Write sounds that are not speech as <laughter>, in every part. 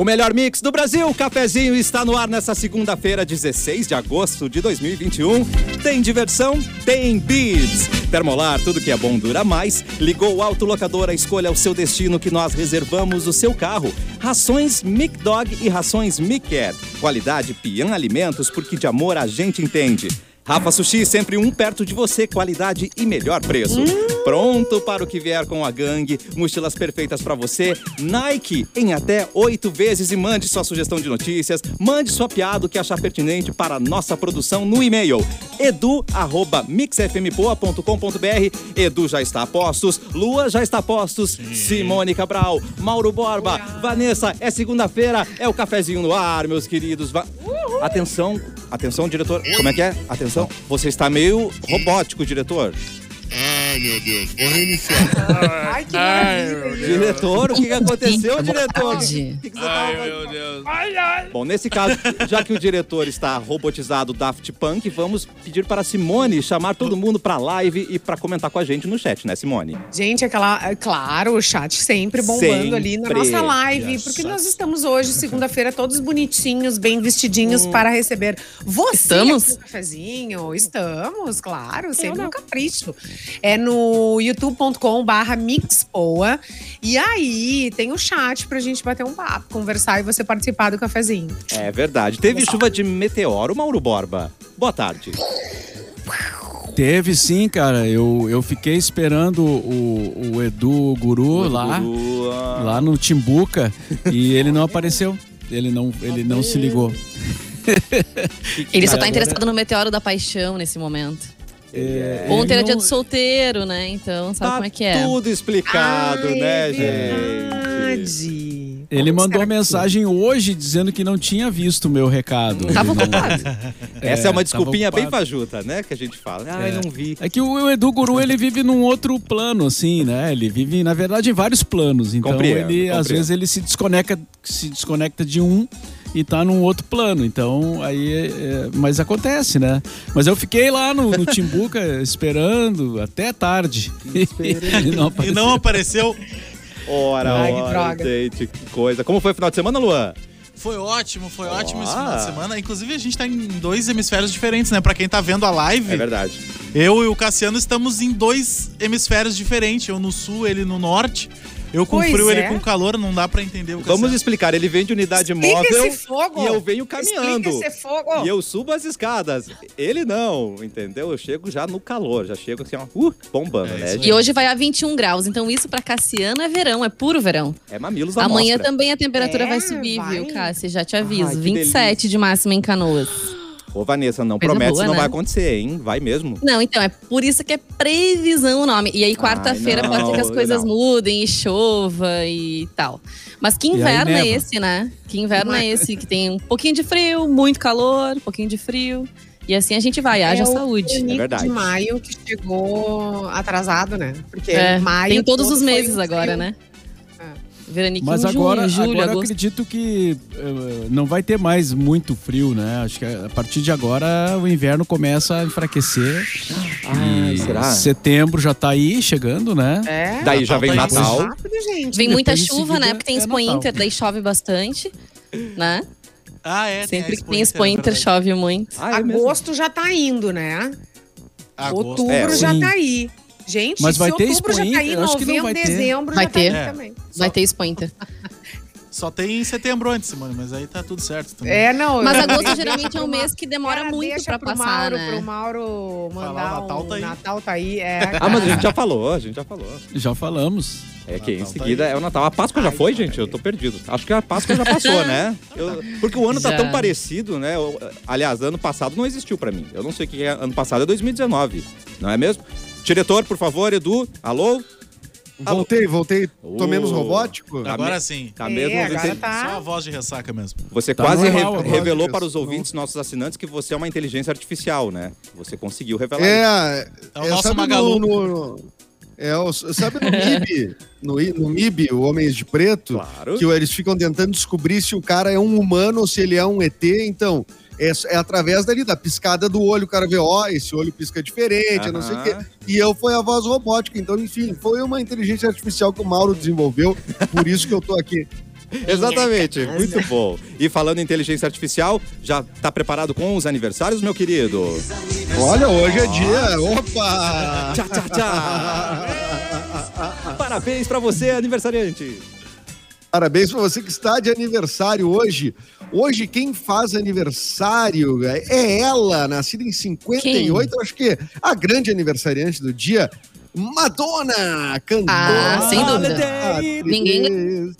O melhor mix do Brasil, o cafezinho está no ar nessa segunda-feira, 16 de agosto de 2021. Tem diversão? Tem bibs. Termolar, tudo que é bom dura mais. Ligou o autolocadora, escolha o seu destino que nós reservamos o seu carro. Rações Mic Dog e rações Mic. Qualidade Pian Alimentos, porque de amor a gente entende. Rafa Sushi, sempre um perto de você, qualidade e melhor preço. Pronto para o que vier com a gangue, mochilas perfeitas para você. Nike em até oito vezes. E mande sua sugestão de notícias, mande sua piada que achar pertinente para a nossa produção no e-mail. Edu@mixfmpoa.com.br. Edu já está a postos, Lua já está a postos, Simone Cabral, Mauro Borba, Vanessa, é segunda-feira, é o cafezinho no ar, meus queridos. Va- Atenção, atenção, diretor. Como é que é? Atenção, você está meio robótico, diretor. Ai, meu Deus. Vou reiniciar. Ai, que maravilha. Diretor, o que, que aconteceu, diretor? O tarde. que, que você tava meu Deus. Bom, nesse caso, já que o diretor está robotizado Daft Punk, vamos pedir para a Simone chamar todo mundo para live e para comentar com a gente no chat, né, Simone? Gente, aquela. é Claro, o chat sempre bombando Sempre. ali na nossa live. Yes, Porque nós estamos hoje, segunda-feira, todos bonitinhos, bem vestidinhos para receber você Estamos? aqui no cafezinho. Estamos, claro, sempre no capricho. É no youtube.com/barra mixpoa. E aí tem o chat pra gente bater um papo, conversar e você participar do cafezinho. É verdade. Teve chuva de meteoro, Mauro Borba. Boa tarde. Teve sim, cara. Eu, eu fiquei esperando o, o Edu Guru lá, Guru, lá no Timbuca e ele não apareceu. Ele não, ele não se ligou. Ele só tá interessado no meteoro da paixão nesse momento. É, Ontem era ele dia não- do solteiro, né? Então, sabe Tá como é que é? tudo explicado, Ai, né, é gente? verdade. Ele Como mandou mensagem hoje dizendo que não tinha visto o meu recado. Tava Ele não- ocupado. <laughs> Essa é uma tava desculpinha bem fajuta, né? Que a gente fala. Ai, não vi. É que o Edu Guru, ele vive num outro plano, assim, né? Ele vive, na verdade, em vários planos. Então, Compreendo, ele, às compreendo. vezes, ele se desconecta, se desconecta de um e tá num outro plano. Então, aí... é- é- mas acontece, né? Mas eu fiquei lá no, no Timbuca <laughs> esperando até tarde. ele <laughs> não E apareceu. não apareceu. Ora, Ai, ora, gente, que coisa. Como foi o final de semana, Luan? Foi ótimo, foi ótimo esse final de semana. Inclusive, a gente tá em dois hemisférios diferentes, né? Pra quem tá vendo a live, É verdade. eu e o Cassiano estamos em dois hemisférios diferentes. Eu no sul, ele no norte. Eu com Pois frio, ele é. com calor, não dá pra entender o Cassiano. Vamos explicar. Ele vem de unidade Explica móvel esse fogo. e eu venho caminhando. Explica esse fogo. E eu subo as escadas. Ele não, entendeu? Eu chego já no calor, já chego assim, ó, uh, bombando, É né? gente? E hoje vai a 21 graus, então isso pra Cassiano é verão, é puro verão. É mamilos da Amanhã mostra. também a temperatura É, vai subir, vai. viu, Cássia? Já te aviso. Ai, que 27 de máxima em Canoas. Ô, Vanessa, não Coisa promete boa, se não né? vai acontecer, hein? Vai mesmo. Não, então, é por isso que é previsão o nome. E aí, quarta-feira pode ser que as coisas não. mudem e chova e tal. Mas que aí inverno é neva. esse, né? Que inverno é esse? Que tem um pouquinho de frio, muito calor, um pouquinho de frio. E assim a gente vai, haja É o saúde. Veranico verdade. de maio que chegou atrasado, né? Porque É, maio tem todos todo os meses agora, frio. né? É. Veraniquinho, Mas junho, agora, julho, agora acredito que eh, não vai ter mais muito frio, né? Acho que a partir de agora o inverno começa a enfraquecer. E será? Setembro já tá aí chegando, né? É. Daí já vem Natal tá Natal. Rápido. Vem muita depois em chuva, né? Porque tem é Expo Natal. Inter, daí chove bastante, né? Ah, é. Sempre que tem Expo é Inter, chove muito. Ah, é mesmo? Agosto já tá indo, né? Agosto. Outubro É, já sim. tá aí. Gente, Mas se vai ter outubro Expo já tá aí, novembro, dezembro Vai já tá aí também. Vai ter Expo Inter. <laughs> Só tem em setembro antes, Simone, mas aí tá tudo certo também. É, não. Mas agosto geralmente é um mês que demora Cara, muito deixa pra passar, Mauro, né? Pro Mauro mandar o Natal um tá aí. Natal tá aí. É, Ah, mas a gente já falou, a gente já falou. Já falamos. É que em Natal tá seguida aí. é o Natal. A Páscoa já foi, gente? Eu tô perdido. Acho que a Páscoa já passou, <laughs> né? Eu- porque o ano tá Já. tão parecido, né? Eu- aliás, ano passado não existiu pra mim. Eu não sei o que é ano passado, é 2019. Não é mesmo? Diretor, por favor, Edu. Alô? Voltei, voltei. Tô menos robótico? Tá Agora sim. Tá É, mesmo? agora Você- tá. Só a voz de ressaca mesmo. Você Tá quase normal, re- agora, revelou para os ouvintes, nossos assinantes, que você é uma inteligência artificial, né? Você conseguiu revelar isso. É, É o é, nosso sabe Magalu. No, no- é, o- sabe no MIB, <laughs> no, I- no MIB, o Homens de Preto, Claro. que eles ficam tentando descobrir se o cara é um humano ou se ele é um ET, então é, é através dali, da piscada do olho, o cara vê, ó, esse olho pisca diferente, eu não sei o quê. E eu fui a voz robótica, então, enfim, foi uma inteligência artificial que o Mauro desenvolveu, por isso que eu tô aqui. <laughs> Exatamente, muito bom. E falando em inteligência artificial, já tá preparado com os aniversários, meu querido? Olha, hoje é dia. Opa! Tchá, tchá, tchá. <laughs> Parabéns pra você, aniversariante. Parabéns para você que está de aniversário hoje. Hoje, quem faz aniversário é ela, nascida em 58, acho que a grande aniversariante do dia, Madonna, cantora. Ah, sem dúvida. atriz. Ninguém-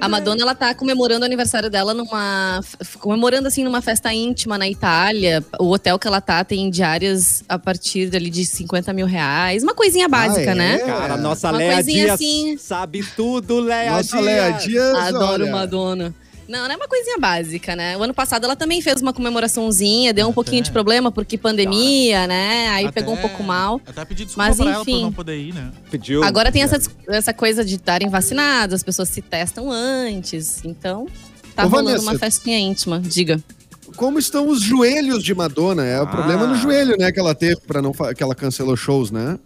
A Madonna, ela tá comemorando o aniversário dela numa. comemorando, assim, numa festa íntima na Itália. O hotel que ela tá tem diárias a partir dali de 50 mil reais. Uma coisinha básica, é? né? Cara, nossa Uma Léa coisinha Dias assim. sabe tudo, Léa Nossa, Dias. Léa Dias, Adoro olha, Madonna. Não, não é uma coisinha básica, né? O ano passado ela também fez uma comemoraçãozinha, deu um pouquinho de problema porque pandemia, né? Aí Até- pegou um pouco mal. Até pedir desculpa Mas, pra ela por enfim. não poder ir, né? Pediu. Agora tem essa, dis- essa coisa de estarem vacinados, as pessoas se testam antes. Então, tá Ô, rolando Vanessa, uma festinha íntima. Diga. Como estão os joelhos de Madonna? É o Ah. problema no joelho, né, que ela teve para não que ela cancelou shows, né?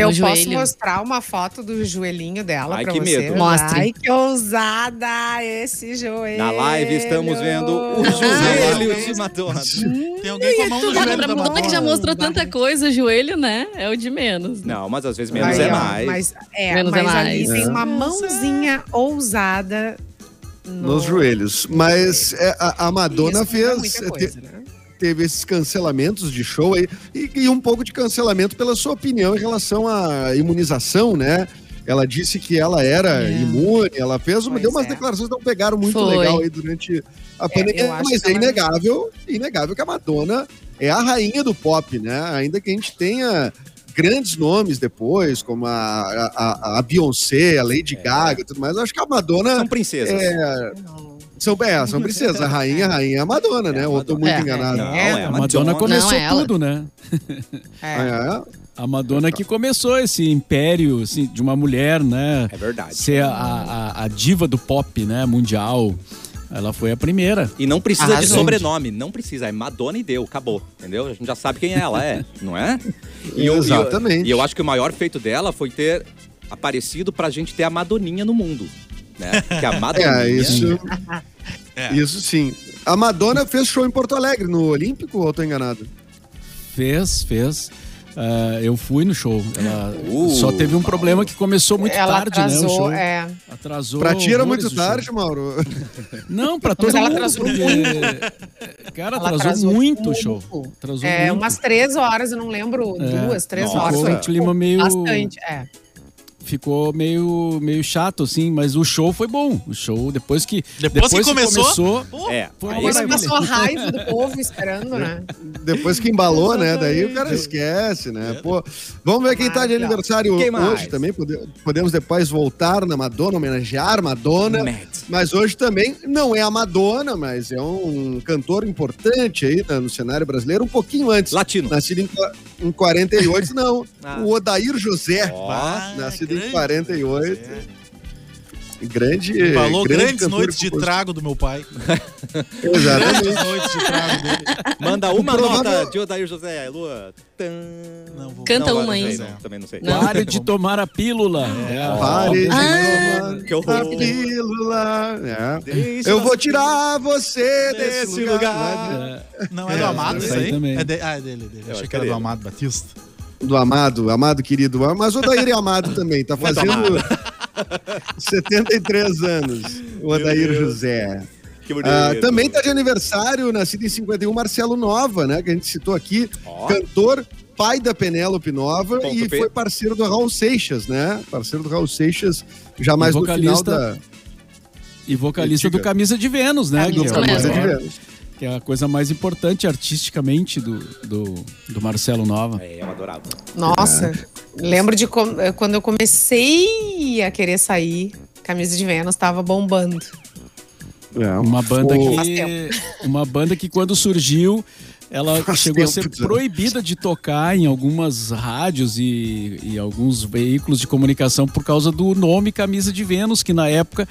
Eu posso joelho. mostrar uma foto do joelhinho dela Ai, pra que você. medo. Mostre. Ai, que ousada esse joelho. Na live estamos vendo o joelho de Madonna. Tem alguém com a mão no joelho pra da Madonna que já mostrou tanta coisa, o joelho, né? É o de menos. né? Não, mas às vezes menos Aí, é ó, mais. Mas, é, Menos é mas ali mais. tem É. uma mãozinha ousada no- Nos joelhos. Mas é, a, a Madonna Isso fez. muita coisa, né? Teve esses cancelamentos de show aí e, e um pouco de cancelamento pela sua opinião em relação à imunização, né? Ela disse que ela era É. imune, ela fez Pois deu umas é. declarações que não pegaram muito Foi. legal aí durante a eu pandemia, mas é ela- inegável, inegável que a Madonna é a rainha do pop, né? Ainda que a gente tenha grandes nomes depois, como a, a, a- Beyoncé, a Lady Gaga e tudo mais, eu acho que a Madonna São princesas. é, são, <laughs> é, são princesas. A rainha, a rainha é a Madonna, né? É a Ou eu tô muito É, enganado? Não, É, é a Madonna começou Não, é tudo, né? É. <laughs> É. A Madonna que começou esse império assim, de uma mulher, né? É verdade. Ser a, a, a diva do pop, né? Mundial. Ela foi a primeira. E não precisa de sobrenome, não precisa. É Madonna e deu, acabou. Entendeu? A gente já sabe quem ela é, não é? E eu- Exatamente. E eu, acho que o maior feito dela foi ter aparecido pra gente ter a Madoninha no mundo. Né? Que a Madoninha. <laughs> É, isso. É. Isso sim. A Madonna fez show em Porto Alegre, no Olímpico, ou eu tô enganado? Fez, fez. Ah, eu fui no show. Ela Uh, só teve um problema que começou muito ela tarde, né? O atrasou, show. é. Atrasou. Pra ti era muito tarde, Mauro. <laughs> Não, pra todo Mas ela mundo. atrasou porque- Cara, Ela atrasou, atrasou muito o show. Atrasou É, muito. umas três horas, eu não lembro, É. duas, três Nossa. horas. Ficou Foi um clima meio- bastante, é. Ficou meio, meio chato, assim, mas o show foi bom. O show, depois que. Depois que começou? Pô, É, Foi aí- Depois maravilha. passou a raiva do <laughs> povo esperando, né? Depois que embalou, né? Daí o cara esquece, né? Pô, vamos ver quem tá de aniversário hoje também. Pode- Podemos depois voltar na Madonna, homenagear Madonna. Mad. Mas hoje também não é a Madonna, mas é um cantor importante aí né, no cenário brasileiro, um pouquinho antes. Latino. Nascido em, em 48, não. Ah. O Odair José. Ah, nascido em grande 48. Grande. Falou grande grandes noites de trago do meu pai. <laughs> Exatamente. Grandes noites de trago dele. Manda uma Provável- nota de Odair José, Lua. Tan. Não, vou- Canta Não, uma aí. também não sei. Não. Pare de tomar a pílula. É, a- Pare de Ah, tomar que horror. a pílula. É. Eu vou tirar você desse, Desse lugar. lugar. é, Não, é do É, Amado esse isso aí também. É de- Ah, é dele, dele. Eu Achei acho que era é do. Amado Batista. Do Amado, Amado querido. Mas o Odair é amado também. Tá fazendo <laughs> 73 anos. O Deus. José. Ah, também tá de aniversário, nascido em 51, Marcelo Nova, né? Que a gente citou aqui. Ó. Cantor, pai da Penélope Nova Ponto e P. foi parceiro do Raul Seixas, né? Parceiro do Raul Seixas, já mais no final vocalista da. E vocalista do Camisa de Vênus, né? Camisa Camisa de Vênus. Que é a coisa mais importante artisticamente do, do, do Marcelo Nova. É, eu adorava. Nossa, lembro de eh, quando eu comecei a querer sair, Camisa de Vênus tava bombando. É, Uma banda o- Faz que. Uma banda que quando surgiu. Ela Faz chegou a ser já. proibida de tocar em algumas rádios e, e alguns veículos de comunicação por causa do nome Camisa de Vênus, que na época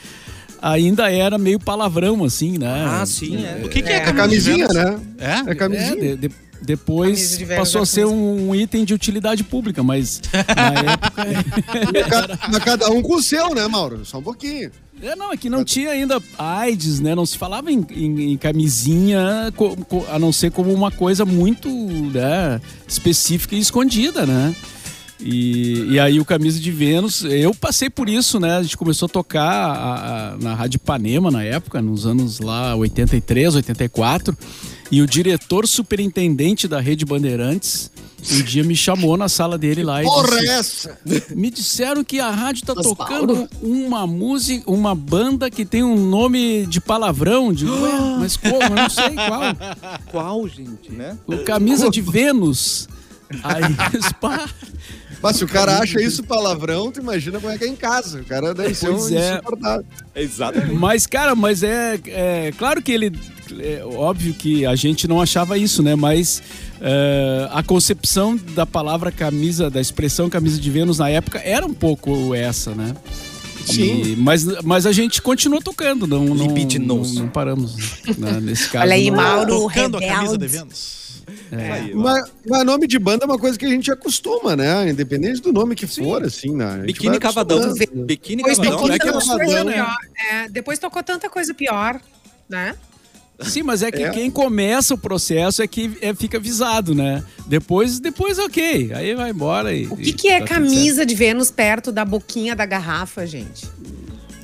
ainda era meio palavrão, assim, né? Ah, sim, é. O que, que é, É. É camisinha, Vênus? né? É? É É, camisinha. de- de- depois de passou a é ser um, um item de utilidade pública, mas <laughs> na época. <laughs> Cada um com o seu, né, Mauro? Só um pouquinho. É, não, é que não tinha ainda AIDS, né? Não se falava em, em- em camisinha, co- co- a não ser como uma coisa muito né, específica e escondida, né? E, e aí o Camisa de Vênus, eu passei por isso, né? A gente começou a tocar a- a- na Rádio Ipanema na época, nos anos lá 83, 84. E o diretor superintendente da Rede Bandeirantes um dia me chamou na sala dele lá e Porra, disse, é essa? me disseram que a rádio tá Osvaldo? tocando uma música, uma banda que tem um nome de palavrão. Digo, ué, mas como? Eu não sei qual. Qual, gente, né? O Camisa de <laughs> Vênus. Aí, <laughs> pá. Mas se o cara acha isso palavrão, tu imagina como é que é em casa. O cara deve ser Pois um é. insuportável. Exatamente. Mas, cara, mas é, é claro que ele. É óbvio que a gente não achava isso, né? Mas é, a concepção da palavra camisa, da expressão camisa de Vênus na época era um pouco essa, né? Sim. E- mas, mas a gente continuou tocando, não, não, não, não paramos. né? Nesse caso. Olha aí, não- Mauro Tocando a camisa de Rebelde. Aí, ó. Mas, mas nome de banda é uma coisa que a gente acostuma, né? Independente do nome que for, assim, né? Biquíni Cavadão. Biquíni Depois Cavadão. tocou é que tanta Cavadão, coisa né? pior. É, depois tocou tanta coisa pior, né? Sim, mas é que É. quem começa o processo é que é, fica avisado, né? Depois, depois ok. Aí vai embora e. O que, que é tá camisa de Vênus perto da boquinha da garrafa, gente?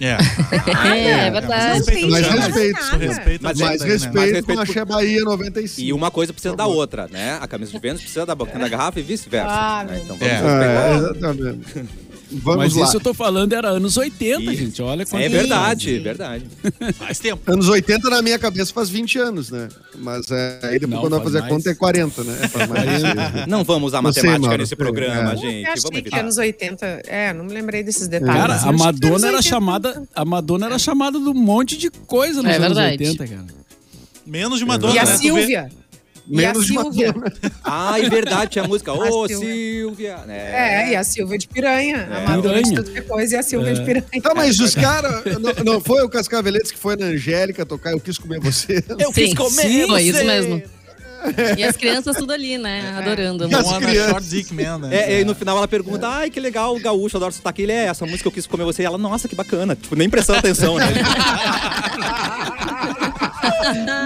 <laughs> É. É, é verdade. respeito, Mais respeito. Respeito Mais né? respeito, Mais com a Axé Bahia 95. E uma coisa precisa da outra, né? A camisa de Vênus precisa da boquinha da garrafa e vice-versa. Ah, né? Então vamos É. respeitar. É, exatamente. <laughs> Vamos Mas lá. isso eu tô falando era anos 80, Isso. gente. Olha quanto É tempo. verdade, verdade. Faz tempo. Anos 80 na minha cabeça faz 20 anos, né? Mas é, aí depois Não, quando eu faz fazer a mais. conta é 40, né? Mais. <laughs> Não vamos usar Não sei, matemática Mauro, nesse programa, É. gente. Eu achei Vamos que anos 80. É, não me lembrei desses detalhes. Cara, a Madonna era 80 chamada, a Madonna era chamada de um monte de coisa nos É anos verdade. 80, cara. Menos de Madonna, E a né? Tu vê- Silvia? E a Silvia? <laughs> Ah, é verdade, tinha a música. Ô, A Silvia. Silvia. É, e a Silvia de piranha. É. A Madonna de tudo que é coisa e a Silvia de piranha. Tá, mas os caras. Não, não foi o Cascaveletes que foi na Angélica tocar Eu Quis Comer Você? <laughs> Eu Sim, quis comer sim, foi você. isso mesmo. <laughs> E as crianças tudo ali, né? Adorando. E as crianças. Short Dick Man, né? É, e no final ela pergunta, ai, que legal, o gaúcho, adoro sotaque. Ele é, essa música eu quis comer você. E ela, nossa, que bacana. Tipo, nem prestando atenção, né?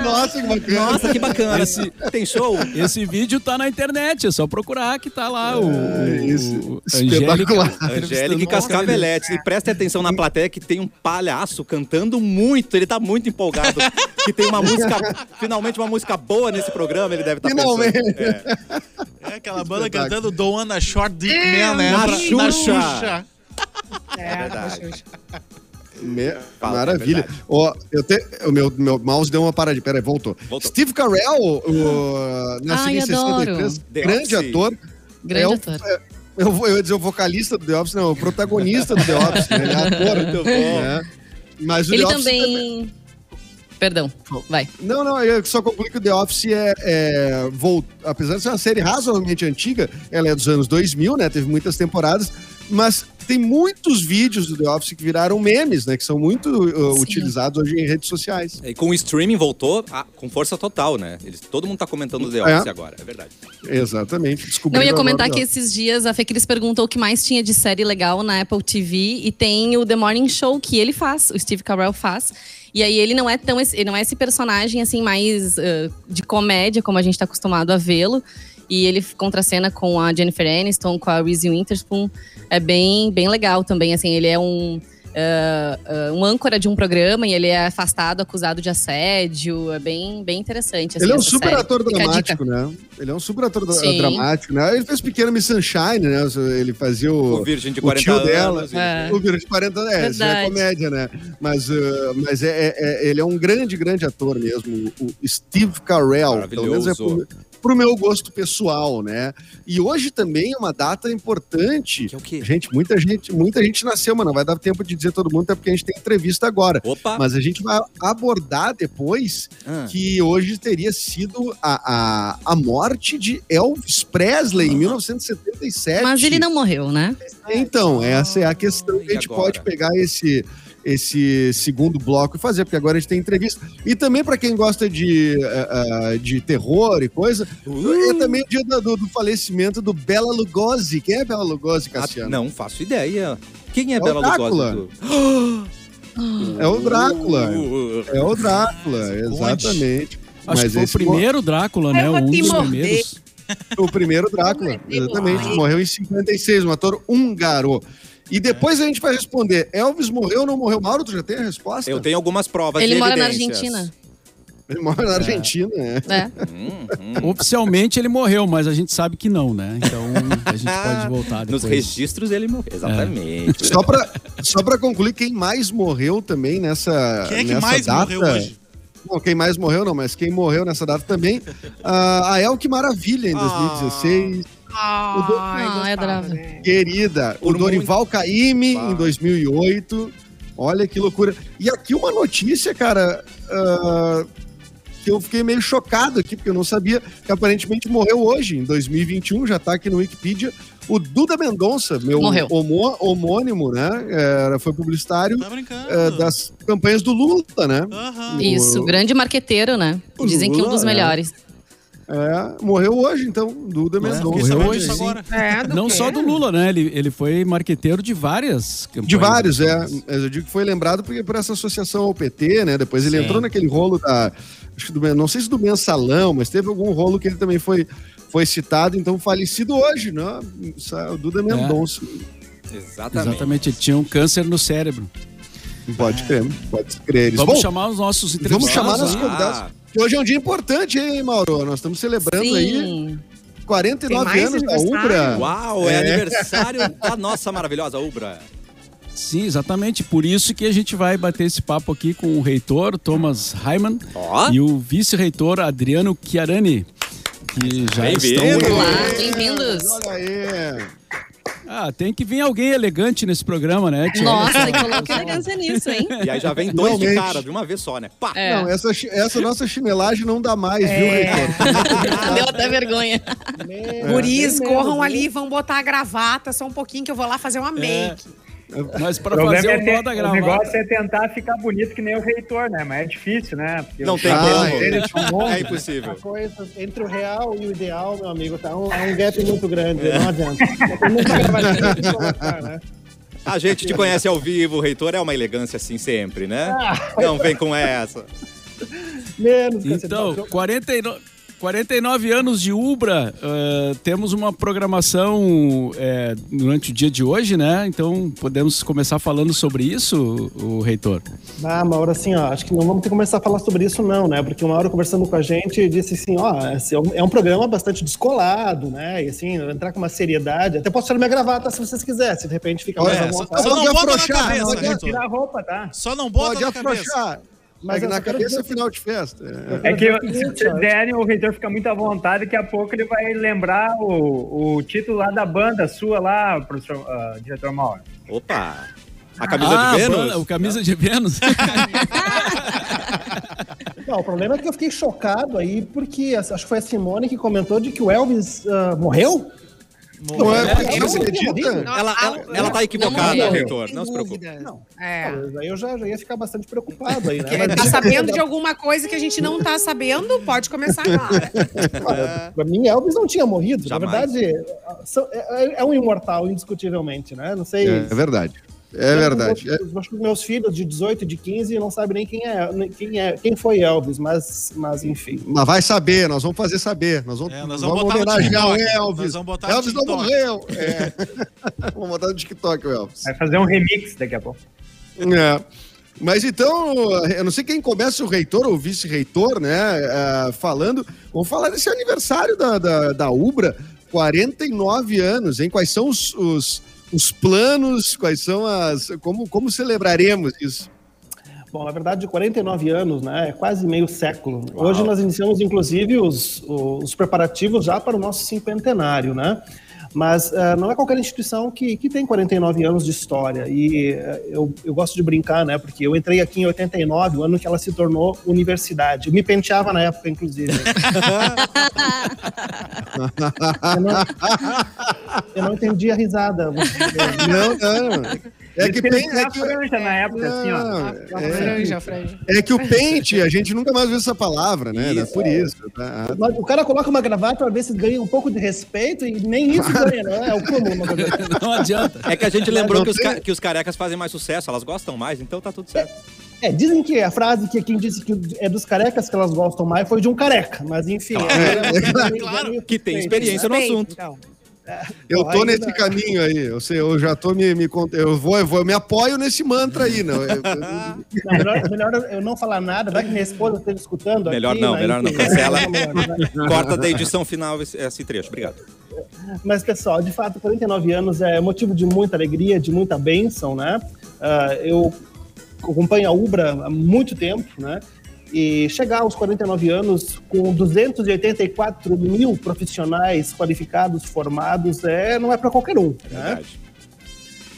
Nossa, que bacana. Nossa, que bacana. Esse- Tem show? Esse vídeo tá na internet, é só procurar que tá lá o, É, isso. o Espetacular. Angélica e Cascavelete. E prestem atenção na plateia que tem um palhaço cantando muito. Ele tá muito empolgado. que tem uma música, finalmente uma música boa nesse programa, ele deve estar Finalmente. pensando. É. É aquela banda Espetáculo. cantando Don't Wanna Short Dick Man, né? na Xuxa. Na Xuxa. É, verdade. Me- Fala, é Maravilha. Ó, eu te... O meu, meu mouse deu uma paradinha. Peraí, voltou. Voltou. Steve Carell, o, nascido em adoro. 63, The grande Office. ator. Grande é o- ator. é- eu, vou- eu ia dizer o vocalista do The Office, não, o protagonista do The Office, né? Ele é ator. Muito bom. né? Mas o Ele The Office também. Perdão, vai. Não, não, eu só concluí que o The Office é, é volt- apesar de ser uma série razoavelmente antiga, ela é dos anos 2000, né? Teve muitas temporadas, mas tem muitos vídeos do The Office que viraram memes, né? Que são muito uh, utilizados hoje em redes sociais. E com o streaming voltou ah, com força total, né? Eles, todo mundo tá comentando o The É. Office agora, é verdade. Exatamente. Descobri eu ia comentar que esses dias a Fê Cris perguntou o que mais tinha de série legal na Apple TV e tem o The Morning Show que ele faz, o Steve Carell faz. E aí ele não é tão esse, ele não é esse personagem assim mais ah, de comédia como a gente tá acostumado a vê-lo. E ele contracena com a Jennifer Aniston, com a Reese Witherspoon. É bem, bem legal também, assim, ele é um ah, ah, um âncora de um programa e ele é afastado, acusado de assédio. É bem, bem interessante. assim, Ele é um essa super série. ator Fica dramático, né? Ele é um super ator Sim. dramático, né? Ele fez Pequena Miss Sunshine, né? Ele fazia o, O Virgem de o 40 tio anos. dela. e- É. O Virgem de 40 anos, é, isso é comédia, né? Mas, uh, mas é, é- é- ele é um grande, grande ator mesmo, o Steve Carell. Pelo menos é Maravilhoso. Pro, pro meu gosto pessoal, né? E hoje também é uma data importante. Que é o quê? Gente, muita gente, muita gente nasceu, mas não vai dar tempo de dizer todo mundo, até porque a gente tem entrevista agora. Opa! Mas a gente vai abordar depois Ah. que hoje teria sido a, a, a morte de Elvis Presley em 1977. Mas ele não morreu, né? Então, essa é a questão que a gente agora? pode pegar esse, esse segundo bloco e fazer, porque agora a gente tem entrevista. E também, para quem gosta de, ah, de terror e coisa, Uh! é também o dia do, do- falecimento do Bela Lugosi. Quem é Bela Lugosi, Ah, Cassiano? não faço ideia. Quem é, o Bela. Lugosi? do- <gasps> É o Drácula. Uh, É o Drácula, exatamente. Acho que foi o primeiro Drácula, né? Um dos morder. primeiros. O primeiro Drácula, exatamente. Morreu em 56, um ator húngaro. E depois a gente vai responder: Elvis morreu ou não morreu? Mauro, tu já tem a resposta? Eu tenho algumas provas Ele mora na evidências. Argentina. Ele mora na Argentina, é. É. Hum, hum. Oficialmente ele morreu, mas a gente sabe que não, né? Então a gente pode <laughs> voltar depois. Nos registros ele morreu. Exatamente. Só pra, só pra concluir, quem mais morreu também nessa. Quem é que nessa mais data, morreu hoje? Não, quem mais morreu não, mas quem morreu nessa data também. ah, a El Que Maravilha, em 2016. Ai, Ah, gostava, é adorava. né? Querida. O Por Dorival Caymmi, Bah. em 2008. Olha que loucura. E aqui uma notícia, cara, ah, que eu fiquei meio chocado aqui, porque eu não sabia, que aparentemente morreu hoje, em 2021, já tá aqui no Wikipedia. O Duda Mendonça, meu homo- homônimo, né? Era, foi publicitário Tá eh, das campanhas do Lula, né? Aham. Isso, grande marqueteiro, né? O Dizem que um Lula, dos é. melhores. É, morreu hoje, então, Duda É, Mendonça. fiquei morreu hoje, agora. É, Não quê? só do Lula, né? Ele, ele foi marqueteiro de várias campanhas. De vários, é. Eu digo que foi lembrado porque por essa associação ao PT, né? Depois ele Sim. entrou naquele rolo da. Acho que do, não sei se do mensalão, mas teve algum rolo que ele também foi, foi citado, então falecido hoje, né? O Duda Mendonça. Exatamente. Exatamente, ele tinha um câncer no cérebro. Pode crer, pode crer. Eles- Vamos Bom, chamar os nossos vamos chamar entrevistados nossos aí. convidados. Ah, hoje é um dia importante, hein, Mauro? Nós estamos celebrando aí Sim. 49 Tem mais anos da? Ubra. Uau, é, É. aniversário da <laughs> nossa maravilhosa Ubra. Sim, exatamente. Por isso que a gente vai bater esse papo aqui com o reitor Thomas Heimann Ó. e o vice-reitor Adriano Chiarani, que já Bem-vindo. estão... Olá, bem-vindos. Olha aí. Ah, tem que vir alguém elegante nesse programa, né, Tia? Nossa, e coloca elegância nisso, hein? E aí já vem dois de Realmente. cara, de uma vez só, né? Pá! É. Não, essa, essa nossa chinelagem não dá mais, viu, É. Reitor? <laughs> Deu até vergonha. Guris, Bem corram ali, vão botar a gravata só um pouquinho que eu vou lá fazer uma make. Mas para fazer é o ter- nó da o negócio é tentar ficar bonito que nem o reitor, né? Mas é difícil, né? Porque Não tem como. É impossível. Coisa entre o real e o ideal, meu amigo, tá um, é um gap muito grande, não adianta. Né? A gente te conhece ao vivo, o reitor é uma elegância assim sempre, né? Ah, Não vem com essa. menos Então, 49, 49 anos de Ubra, eh, temos uma programação eh, durante o dia de hoje, né? Então, podemos começar falando sobre isso, o reitor? Ah, Mauro, assim, ó, acho que não vamos ter que começar a falar sobre isso, não, né? Porque o Mauro conversando com a gente disse assim, ó, esse é um, é um programa bastante descolado, né? E assim, entrar com uma seriedade. Até posso tirar minha gravata se vocês quisessem, se de repente fica mais Olha, à É, Só, vontade. só não Pode bota na afrouxar, cabeça, pode reitor. Tirar a roupa, tá? Só não bota Pode na cabeça. afrouxar. Mas Mas eu na cabeça é final de festa. É. É que Eu- se derem, o reitor fica muito à vontade, daqui a pouco ele vai lembrar o, o título lá da banda sua lá, professor, ah, diretor Mauro. Opa! A camisa ah, de Vênus? banda- o camisa de Vênus. <laughs> Não, o problema é que eu fiquei chocado aí, porque acho que foi a Simone que comentou de que o Elvis ah, morreu. Não é, É, você acredita? Ela, ela, ela tá equivocada, não, reitor. Não se preocupe. Não. É. Aí eu já, já ia ficar bastante preocupado aí, né? Mas- tá <laughs> sabendo de alguma coisa que a gente não tá sabendo? Pode começar agora. Olha, Pra mim, Elvis não tinha morrido. Jamais. Na verdade, são- é, é um imortal, indiscutivelmente, né? Não sei. É verdade. É verdade. Eu acho que meus filhos de 18 e de 15 não sabem nem quem é, quem é, quem foi Elvis, mas, mas enfim. Mas vai saber, nós vamos fazer saber. Nós vamos, É, nós vamos, vamos botar no homenagear o TikTok. Elvis. Nós vamos botar no Elvis não morreu. É. <laughs> vamos botar no TikTok o Elvis. Vai fazer um remix daqui a pouco. É. Mas então, eu não sei quem começa, o reitor ou o vice-reitor, né? é, falando. Vamos falar desse aniversário da, da, da Ubra, 49 anos, hein? Quais são os, os, os planos, quais são as. Como, como celebraremos isso? Bom, na verdade, 49 anos, né? É quase meio século. Hoje nós iniciamos, inclusive, os, os preparativos já para o nosso cinquentenário, né? Mas eh, não é qualquer instituição que, que tem 49 anos de história. E eh, eu, eu gosto de brincar, né? Porque eu entrei aqui em 89, o ano que ela se tornou universidade. Eu me penteava na época, inclusive. <laughs> eu, não, eu não entendi a risada. Não, não. É que, tinha é a que, franja na época, assim, ó. É, franja, franja. é que o pente, a gente nunca mais viu essa palavra, né? É por isso. tá? O cara coloca uma gravata pra ver se ganha um pouco de respeito e nem isso ganha, né? É o cúmulo. assim. <laughs> Não adianta. É que a gente lembrou que os, tem- ca- que os carecas fazem mais sucesso, elas gostam mais, então tá tudo certo. É, dizem que a frase que quem disse que é dos carecas que elas gostam mais foi de um careca, mas enfim. é, claro, Que tem experiência no assunto. então. <laughs> Eu tô aí nesse caminho aí. Eu, sei, eu já tô me, me eu vou, eu vou, eu me apoio nesse mantra aí, não. Eu- eu- Não, melhor, melhor eu não falar nada, vai que minha esposa esteja escutando. Melhor aqui, não, né? melhor não. Cancela. <laughs> melhor, né? Corta da edição final esse, esse trecho. Obrigado. Mas, pessoal, de fato, 49 anos é motivo de muita alegria, de muita bênção, né? Ah, eu acompanho a Ubra há muito tempo, né? E chegar aos 49 anos com 284 mil profissionais qualificados, formados, é, não é para qualquer um, né? Verdade.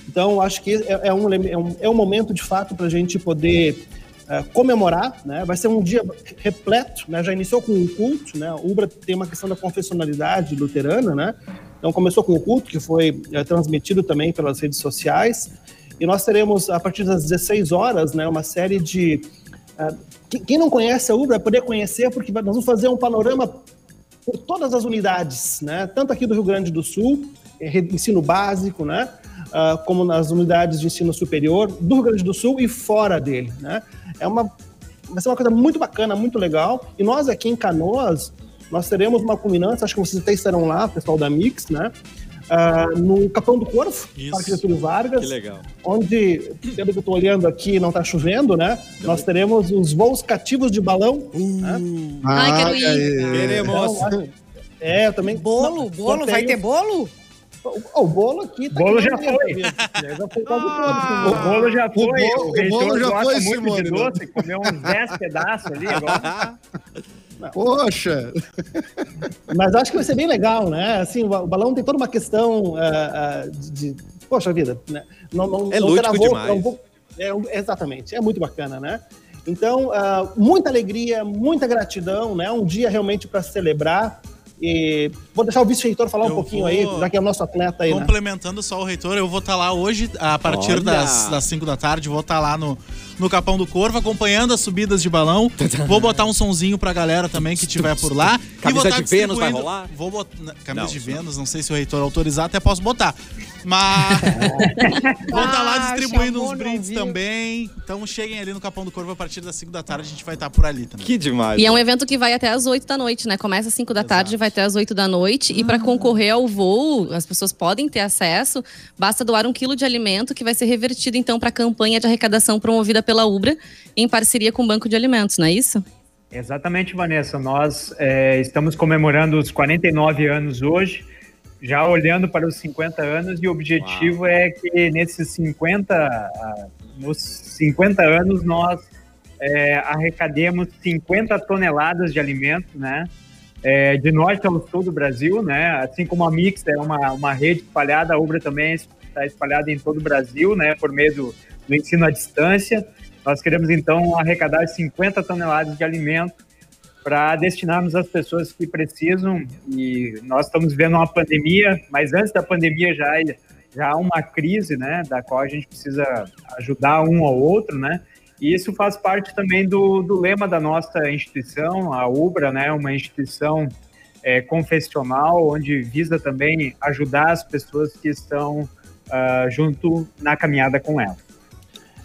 Então, acho que é, é um, é, um, é um momento, de fato, para a gente poder eh, comemorar, né? Vai ser um dia repleto, né? Já iniciou com um culto, né? O Ubra tem uma questão da confessionalidade luterana, né? Então, começou com o culto, que foi eh, transmitido também pelas redes sociais. E nós teremos, a partir das 16 horas, né? Uma série de... quem- não conhece a Ubra vai poder conhecer, porque nós vamos fazer um panorama por todas as unidades, né? Tanto aqui do Rio Grande do Sul, eh, ensino básico, né? Ah, como nas unidades de ensino superior do Rio Grande do Sul e fora dele, né? É uma vai ser uma coisa muito bacana, muito legal. E nós aqui em Canoas, nós teremos uma culminância, acho que vocês até estarão lá, pessoal da Mix, né? Ah, no Capão do Corvo, Isso. Parque Getúlio Vargas, Que legal. onde, pelo que eu estou olhando aqui, não está chovendo, né? Nós teremos os voos cativos de balão. né? Ai, quero ir. Queremos. Então, acho- é, eu também. Bolo, não, bolo, vai ter bolo? O, o bolo aqui. tá Bolo aqui já foi. viu? Já foi quase Ah. O bolo já foi. bolo- O, o reitor bolo já foi, muito Simone, de né? doce, comeu uns 10 pedaços ali agora. <laughs> Poxa, Mas acho que vai ser bem legal, né? Assim, o balão tem toda uma questão ah, ah, de, de- Poxa vida, né? Não, não, É não lúdico demais. é voo- é um- exatamente, é muito bacana, né? Então, ah, muita alegria, muita gratidão, né? Um dia realmente para celebrar. E vou deixar o vice-reitor falar um Eu pouquinho vou- aí, já que é o nosso atleta aí, né? Complementando só o reitor, eu vou estar lá hoje, a partir Olha! das, das 5 da tarde, vou estar lá no, no Capão do Corvo, acompanhando as subidas de balão. Vou botar um sonzinho pra galera também que estiver por lá. Camisa vou tá de Vênus vai rolar? Vou botar. Camisa Não, de. Vênus, não sei se o reitor autorizar, até posso botar. Mas <laughs> vou estar lá Ah, distribuindo uns brindes também. Então cheguem ali no Capão do Corvo a partir das 5 da tarde, a gente vai estar por ali também. Que demais. E é um evento que vai até às 8 da noite, né? Começa às 5 da tarde e vai até às 8 da noite. E para concorrer ao voo, as pessoas podem ter acesso, basta doar um quilo de alimento que vai ser revertido então para a campanha de arrecadação promovida pela Ubra em parceria com o Banco de Alimentos, não é isso? Exatamente, Vanessa. Nós é, estamos comemorando os 49 anos hoje, já olhando para os 50 anos, e o objetivo é que nesses 50, ah, nos 50 anos nós é, arrecademos 50 toneladas de alimento, né? É, de norte ao sul do Brasil, né? Assim como a Mix é uma, uma rede espalhada, a Ubra também está espalhada em todo o Brasil, né? Por meio do, do ensino à distância. Nós queremos então arrecadar 50 toneladas de alimento para destinarmos às pessoas que precisam. E nós estamos vivendo uma pandemia, mas antes da pandemia já já há uma crise, né, da qual a gente precisa ajudar um ao outro, né? E isso faz parte também do, do lema da nossa instituição, a UBRA, né, uma instituição é, confessional, onde visa também ajudar as pessoas que estão ah, junto na caminhada com ela.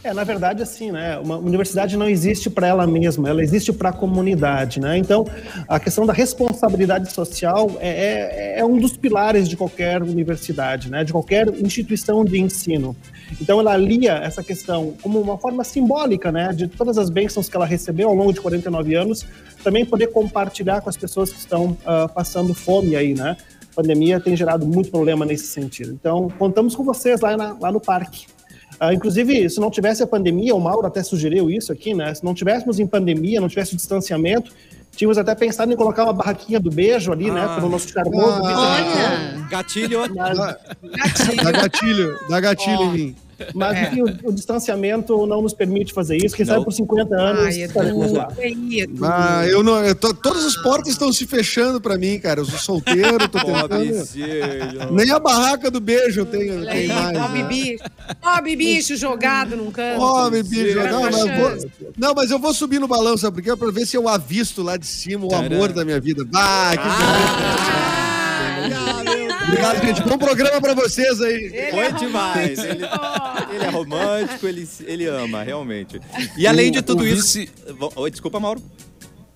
É, na verdade, assim, né? Uma universidade não existe para ela mesma, ela existe para a comunidade, né? Então, a questão da responsabilidade social é, é, é um dos pilares de qualquer universidade, né? De qualquer instituição de ensino. Então, ela alia essa questão como uma forma simbólica, né? De todas as bênçãos que ela recebeu ao longo de 49 anos, também poder compartilhar com as pessoas que estão ah, passando fome aí, né? A pandemia tem gerado muito problema nesse sentido. Então, contamos com vocês lá, na- lá no parque. Ah, inclusive, se não tivesse a pandemia, o Mauro até sugeriu isso aqui, né? Se não tivéssemos em pandemia, não tivesse o distanciamento, tínhamos até pensado em colocar uma barraquinha do beijo ali, né? Ah. Pelo nosso charmoso. Ah. vice-reitor. Olha! Gatilho. Mas- dá gatilho, dá gatilho Ó. em mim. Mas É. enfim, o, o distanciamento não nos permite fazer isso. Quem Não. sabe por 50 anos Ai, estaremos Edu. lá. Ei, Edu. Ah, eu não. eu tô- todas as portas estão se fechando pra mim, cara. Eu sou solteiro, tô tentando. Nem a barraca do beijo eu tenho, Olha tenho aí, mais. pobre né? bicho. Pobre bicho jogado num canto. Pobre bicho. Era Não, eu não, mas eu vou subir no balão, sabe por quê? Pra ver se eu avisto lá de cima o Tcharam. amor da minha vida. Ah, que Obrigado, gente. Bom programa pra vocês aí. Ele Foi é demais. Ele, ele é romântico, ele, ele ama, realmente. E além de O- tudo o isso. vice- Oi, desculpa, Mauro.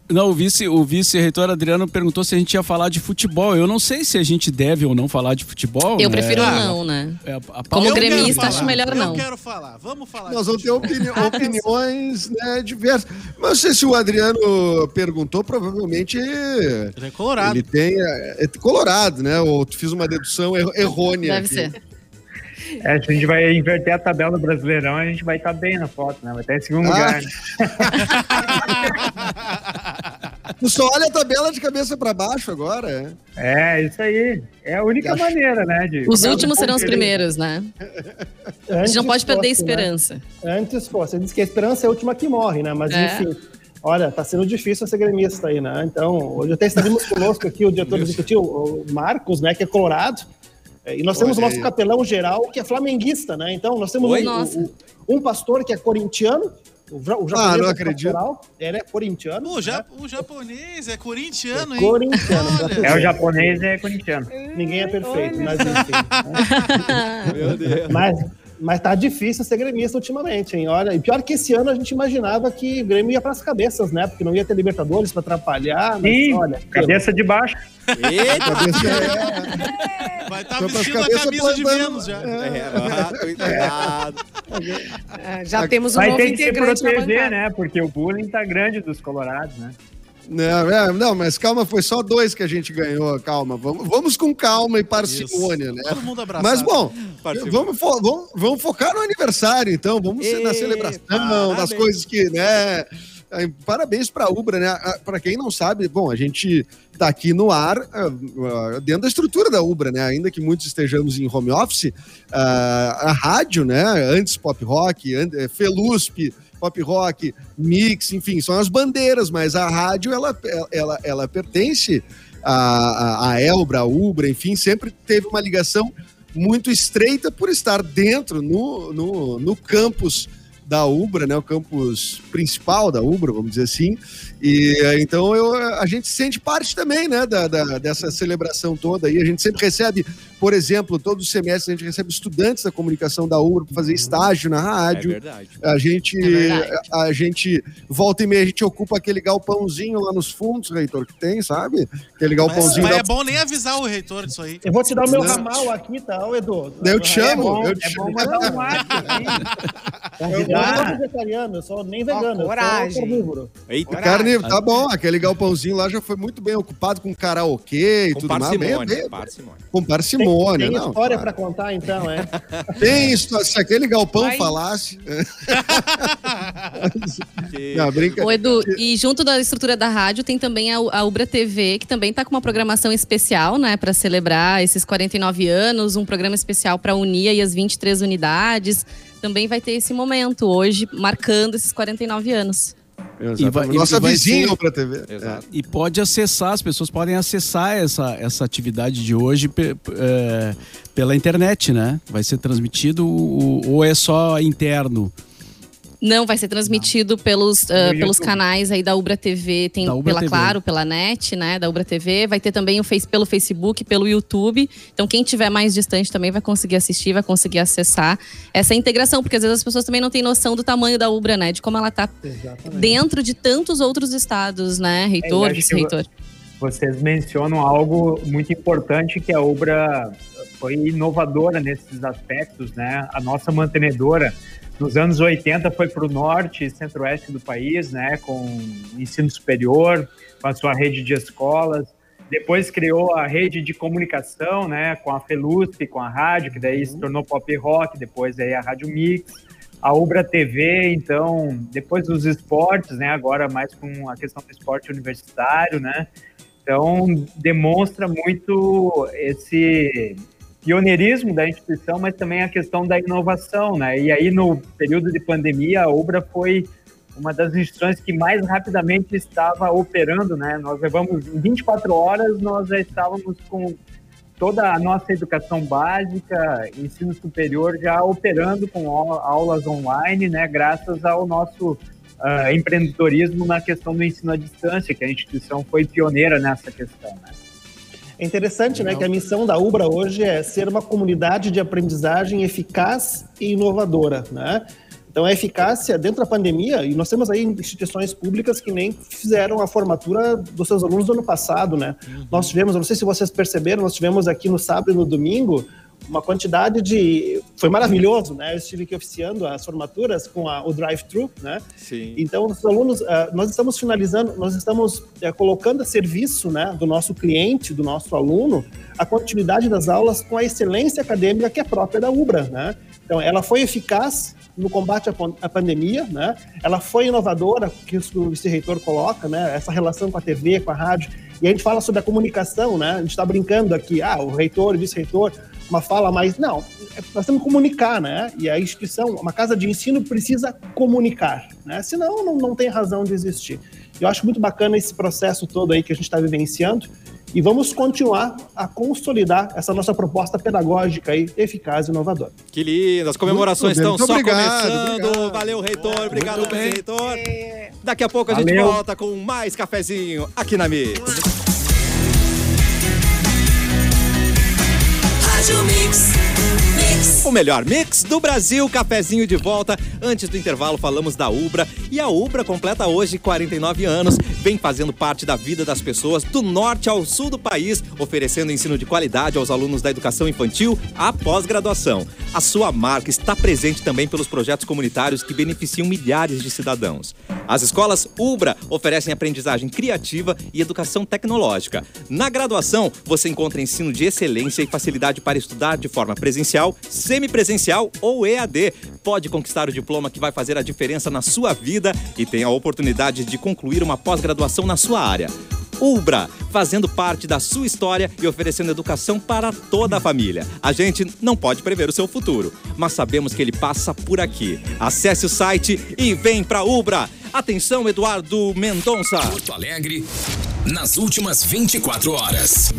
Não, o vice, o vice-reitor Adriano perguntou se a gente ia falar de futebol. Eu não sei se a gente deve ou não falar de futebol. Eu né? prefiro Ah, não, né? É, a- a Como Eu quero gremista, falar, acho melhor não. Eu quero falar. Vamos falar. Nós vamos ter opini- opiniões né, diversas. Mas não sei se o Adriano perguntou, provavelmente Ele é colorado. ele tem. É, é colorado, né? Ou tu fiz uma dedução er- errônea. Deve aqui. ser. É, se a gente vai inverter a tabela do Brasileirão, a gente vai estar bem na foto, né? Vai estar em segundo Ah. lugar. né? <laughs> Tu só olha a tabela de cabeça pra baixo agora. é? Isso aí. É a única Acho- maneira, né? De Os últimos serão os primeiros, né? A gente não pode perder a né? esperança. Antes fosse. Você diz que a esperança é a última que morre, né? Mas É. enfim. Olha, tá sendo difícil ser gremista aí, né? Então, hoje até estaremos conosco aqui o diretor executivo, o Marcos, né, que é colorado. É, E nós temos o Olha nosso aí. capelão geral, que é flamenguista, né? Então, nós temos um, um- um pastor que é corintiano, o, ja- o japonês Ah, não é acredito. pastoral, ele é corintiano. Pô, né? ja- o japonês é corintiano, hein? Corintiano, Olha. É o japonês e é corintiano. Ninguém é perfeito, mas enfim. né? <laughs> Meu Deus. Mas, mas tá difícil ser gremista ultimamente, hein? Olha, e pior que esse ano a gente imaginava que o Grêmio ia pras cabeças, né? Porque não ia ter Libertadores pra atrapalhar. Mas, Sim, olha, cabeça de baixo. Eita! Cabeça é- Vai estar as vestindo a camisa de Vênus já. É, cuidado. É, já temos um Vai novo ter que se proteger, né? Porque o bullying tá grande dos colorados, né? Não, é, não, mas calma, foi só dois que a gente ganhou. Calma, vamos, vamos com calma e parcimônia, né? Todo mundo abraçado. Mas bom, vamos, fo- vamos, vamos focar no aniversário, então. Vamos ser na celebração, parabéns. das coisas que, né? Parabéns para a Ubra, né? Para quem não sabe, bom, a gente está aqui no ar, ah, ah, dentro da estrutura da Ubra, né? Ainda que muitos estejamos em home office, ah, a rádio, né? Antes pop rock, eh, Felusp, pop rock, mix, enfim, são as bandeiras, mas a rádio ela, ela, ela pertence à, à Elbra, à Ubra, enfim, sempre teve uma ligação muito estreita por estar dentro no, no, no campus da Ubra, né, o campus principal da Ubra, vamos dizer assim. E então eu, a gente sente parte também, né, da, da- dessa celebração toda. E a gente sempre recebe, por exemplo, todos os semestres a gente recebe estudantes da comunicação da Ubra para fazer estágio na É rádio. verdade. A gente, É verdade. a, a gente volta e meia, a gente ocupa aquele galpãozinho lá nos fundos, reitor, que tem, sabe? Aquele Mas, galpãozinho mas da é bom nem avisar o reitor disso aí. Eu vou te dar o meu Não. ramal aqui, tá, Edu? Eu te É chamo, bom, eu te é chamo. bom mandar um WhatsApp aqui. <laughs> Eu não sou vegetariano, eu sou nem vegano, eu coragem. sou carnívoro. Eita, Carne, tá bom, aquele galpãozinho lá já foi muito bem ocupado com karaokê e com tudo mais. Bem, parcimônia. parcimônia. com Tem, tem não. história claro. pra contar, então, é? <laughs> Tem isso, se aquele galpão Vai. falasse. <laughs> <laughs> Não, brinca. Ô, Edu, e junto da estrutura da rádio tem também a, a Ubra TV, que também está com uma programação especial, né, para celebrar esses 49 anos, um programa especial para unir aí as 23 unidades. Também vai ter esse momento hoje, marcando esses 49 anos. Exatamente. vai- e Nossa vai vizinha ser- pra TV. Exato. E pode acessar, as pessoas podem acessar essa, essa atividade de hoje pe- é, pela internet, né? Vai ser transmitido o- ou é só interno? Não, vai ser transmitido pelos, ah, No pelos canais aí da Ubra TV, tem Da Ubra pela TV. Claro, pela NET, né, da Ubra TV, vai ter também o face, pelo Facebook, pelo YouTube. Então quem tiver mais distante também vai conseguir assistir, vai conseguir acessar essa integração, porque às vezes as pessoas também não têm noção do tamanho da Ubra, né, de como ela tá Exatamente. dentro de tantos outros estados, né, reitor, É, vice-reitor. Vocês mencionam algo muito importante que a Ubra foi inovadora nesses aspectos, né? A nossa mantenedora nos anos 80 foi para o norte e centro-oeste do país, né? Com ensino superior, com a sua rede de escolas. Depois criou a rede de comunicação, né? Com a Felusp, com a rádio, que daí se tornou Pop Rock, depois aí a Rádio Mix. A Ubra TV, então, depois dos esportes, né? Agora mais com a questão do esporte universitário, né? Então, demonstra muito esse pioneirismo da instituição, mas também a questão da inovação, né? E aí, no período de pandemia, a Ubra foi uma das instituições que mais rapidamente estava operando, né? Nós levamos em 24 horas, nós já estávamos com toda a nossa educação básica, ensino superior já operando com aulas online, né? Graças ao nosso uh, empreendedorismo na questão do ensino à distância, que a instituição foi pioneira nessa questão, né? É interessante, né, que a missão da Ubra hoje é ser uma comunidade de aprendizagem eficaz e inovadora, né? Então, a eficácia dentro da pandemia, e nós temos aí instituições públicas que nem fizeram a formatura dos seus alunos do ano passado, né? Uhum. Nós tivemos, não sei se vocês perceberam, nós tivemos aqui no sábado e no domingo uma quantidade de. Foi maravilhoso, né? Eu estive aqui oficiando as formaturas com a, o drive-thru, né? Sim. Então, os alunos, uh, nós estamos finalizando, nós estamos uh, colocando a serviço né, do nosso cliente, do nosso aluno, a continuidade das aulas com a excelência acadêmica que é própria da UBRA, né? Então, ela foi eficaz no combate à, pandemia, né? Ela foi inovadora, que o vice-reitor coloca, né? Essa relação com a TV, com a rádio. E a gente fala sobre a comunicação, né? A gente está brincando aqui, ah, o reitor, o vice-reitor, uma fala mais. Não, nós temos que comunicar, né? E a instituição, uma casa de ensino precisa comunicar, né? Senão não, não tem razão de existir. Eu acho muito bacana esse processo todo aí que a gente está vivenciando e vamos continuar a consolidar essa nossa proposta pedagógica aí, eficaz e inovadora. Que lindo! As comemorações estão só obrigado, começando. obrigado. Valeu, reitor. Obrigado, reitor. É. Daqui a pouco a gente Valeu. volta com mais cafezinho aqui na Mix. Rádio Mix. O melhor mix do Brasil, cafezinho de volta. Antes do intervalo falamos da Ubra e a Ubra completa hoje 49 anos, vem fazendo parte da vida das pessoas do norte ao sul do país, oferecendo ensino de qualidade aos alunos da educação infantil à pós-graduação. A sua marca está presente também pelos projetos comunitários que beneficiam milhares de cidadãos. As escolas Ubra oferecem aprendizagem criativa e educação tecnológica. Na graduação, você encontra ensino de excelência e facilidade para estudar de forma presencial, semipresencial ou EAD. Pode conquistar o diploma que vai fazer a diferença na sua vida e tem a oportunidade de concluir uma pós-graduação na sua área. Ubra, fazendo parte da sua história e oferecendo educação para toda a família. A gente não pode prever o seu futuro, mas sabemos que ele passa por aqui. Acesse o site e vem pra Ubra. Atenção, Eduardo Mendonça. Porto Alegre, nas últimas 24 horas.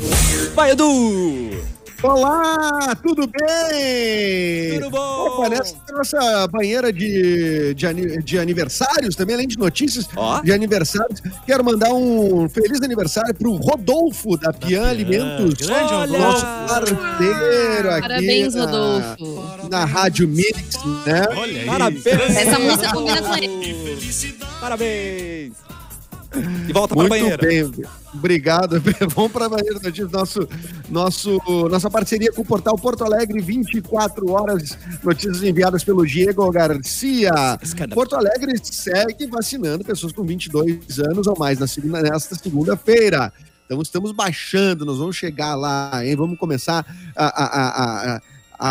Vai, Edu! Olá, tudo bem? Tudo bom? Opa, nessa nossa banheira de, de, de aniversários, também além de notícias Ó. de aniversários, quero mandar um feliz aniversário pro Rodolfo da Pian Alimentos. grande Olha! Nosso parceiro aqui. Parabéns, na- Rodolfo. Na Rádio Mix, né? Olha aí. Parabéns! Essa música combina com ele. Parabéns! E volta Muito banheira. bem, obrigado. <laughs> Vamos para banheira notícias, nosso, nosso, nossa parceria com o portal Porto Alegre, 24 horas, notícias enviadas pelo Diego Garcia. Porto Alegre segue vacinando pessoas com 22 anos ou mais na segunda, nesta segunda-feira. Então estamos baixando, nós vamos chegar lá, hein? Vamos começar a, a, a, a,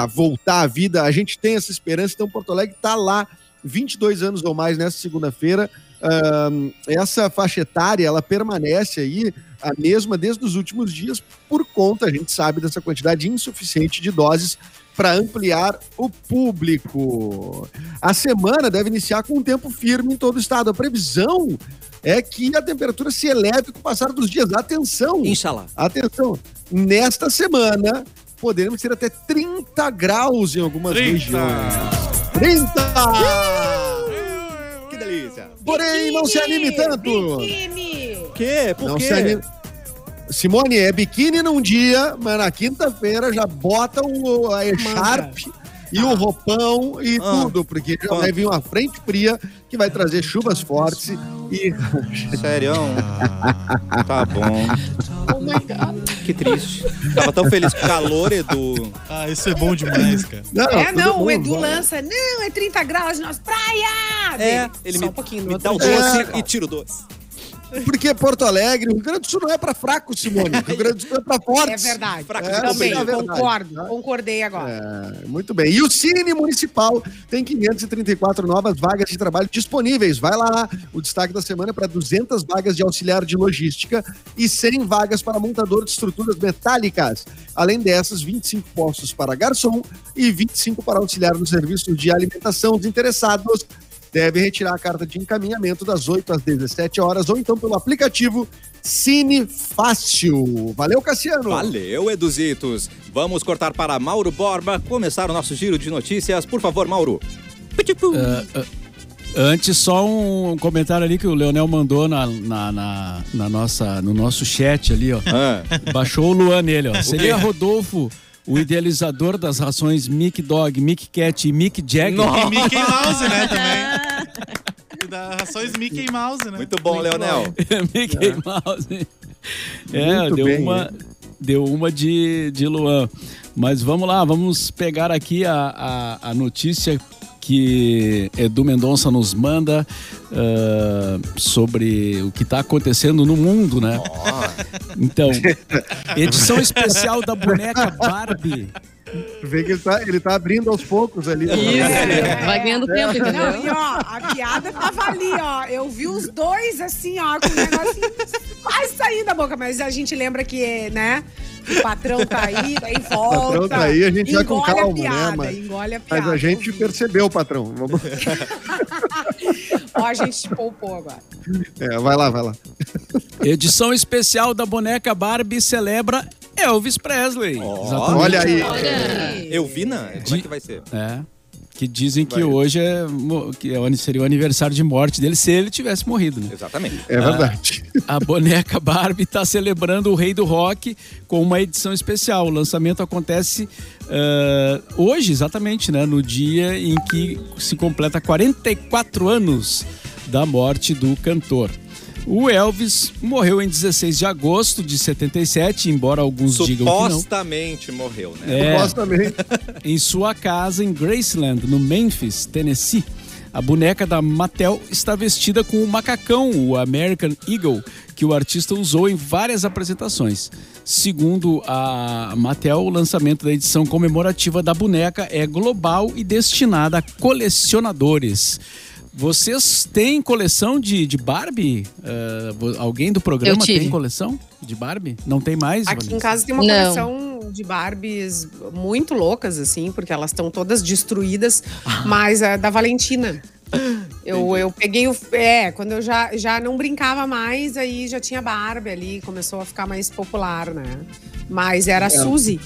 a voltar à vida. A gente tem essa esperança, então Porto Alegre está lá, 22 anos ou mais nesta segunda-feira. Essa faixa etária ela permanece aí a mesma desde os últimos dias por conta, a gente sabe, dessa quantidade insuficiente de doses para ampliar o público. A semana deve iniciar com um tempo firme em todo o estado. A previsão é que a temperatura se eleve com o passar dos dias. Atenção! Inshallah. Atenção! Nesta semana poderemos ter até 30 graus em algumas 30. regiões. 30! Porém, não se anime tanto. Biquíni! Que? Por Não quê? se anime. Simone, é biquíni num dia, mas na quinta-feira já bota o, a E-Sharp e o roupão e Ah. tudo, porque já vai vir uma frente fria que vai trazer chuvas fortes e <laughs> Sério? Tá bom. Oh my God. Que triste. Tava tão feliz com o calor, Edu. Ah, isso é bom demais, cara. Não, É, não, bom, o Edu vai. lança. Não, é 30 graus nas praias! É, ele Só me, um pouquinho. me dá o doce É. e tira o doce. Porque Porto Alegre, o Rio Grande do Sul não é pra fraco, Simone. O Rio Grande do Sul é pra fortes. É verdade. Fraco É, Também, é verdade, concordo. tá? Concordei agora. É, muito bem. E o Cine Municipal tem 534 novas vagas de trabalho disponíveis. Vai lá. O destaque da semana é para 200 vagas de auxiliar de logística e 100 vagas para montador de estruturas metálicas. Além dessas, 25 postos para garçom e 25 para auxiliar no serviço de alimentação. Os interessados devem retirar a carta de encaminhamento das 8 às 17 horas ou então pelo aplicativo Cine Fácil. Valeu, Cassiano. Valeu, Eduzitos. Vamos cortar para Mauro Borba, começar o nosso giro de notícias. Por favor, Mauro. Antes, só um comentário ali que o Leonel mandou na, na, na- na nossa, no nosso chat ali, ó. Ah, Baixou o Luan nele, ó. Seria? Rodolfo, o idealizador das rações Mickey Dog, Mickey Cat e Mickey Jagger. E Mickey Mouse, né, também. <laughs> E da rações Mickey Mouse, né? muito bom, Leonel. <laughs> Mickey Mouse. É, Muito deu bem, uma, deu uma de, de Luan. Mas vamos lá, vamos pegar aqui a, a, a notícia que Edu Mendonça nos manda ah, sobre o que está acontecendo no mundo, né? Então, edição especial da boneca Barbie. Vê que ele tá, ele tá abrindo aos poucos ali. Vai ganhando tempo, Não, entendeu? e ó, a piada tava ali, ó. Eu vi os dois assim, ó, com o negocinho quase saindo da boca, mas a gente lembra que, né? O patrão tá aí, daí volta. O patrão tá aí, a gente vai com engole calma, a piada, né? Mas- Engole a piada. Mas a gente percebeu, patrão. Vamos... <laughs> Ó, a gente te poupou agora. É, vai lá, vai lá. Edição especial da boneca Barbie celebra Elvis Presley. Exatamente. Olha aí. Eu vi, na. Como é que vai ser? É. Que dizem que hoje é, que é o- seria o aniversário de morte dele se ele tivesse morrido, né? Exatamente. É verdade. <laughs> A boneca Barbie está celebrando o Rei do Rock com uma edição especial. O lançamento acontece ah, hoje, exatamente, né? No dia em que se completa 44 anos da morte do cantor. O Elvis morreu em 16 de agosto de 77, embora alguns digam que não. Supostamente morreu, né? É, Supostamente. <laughs> em sua casa em Graceland, no Memphis, Tennessee. A boneca da Mattel está vestida com o macacão, o American Eagle, que o artista usou em várias apresentações. Segundo a Mattel, o lançamento da edição comemorativa da boneca é global e destinada a colecionadores. Vocês têm coleção de, de Barbie? Ah, vo- alguém do programa tem coleção de Barbie? Não tem mais? Aqui em Vanessa? casa tem uma Não. coleção de Barbies muito loucas, assim, porque elas estão todas destruídas, mas é da Valentina. Eu, eu peguei o. É, quando eu já, já não brincava mais, aí já tinha Barbie ali, começou a ficar mais popular, né? Mas era a Suzy.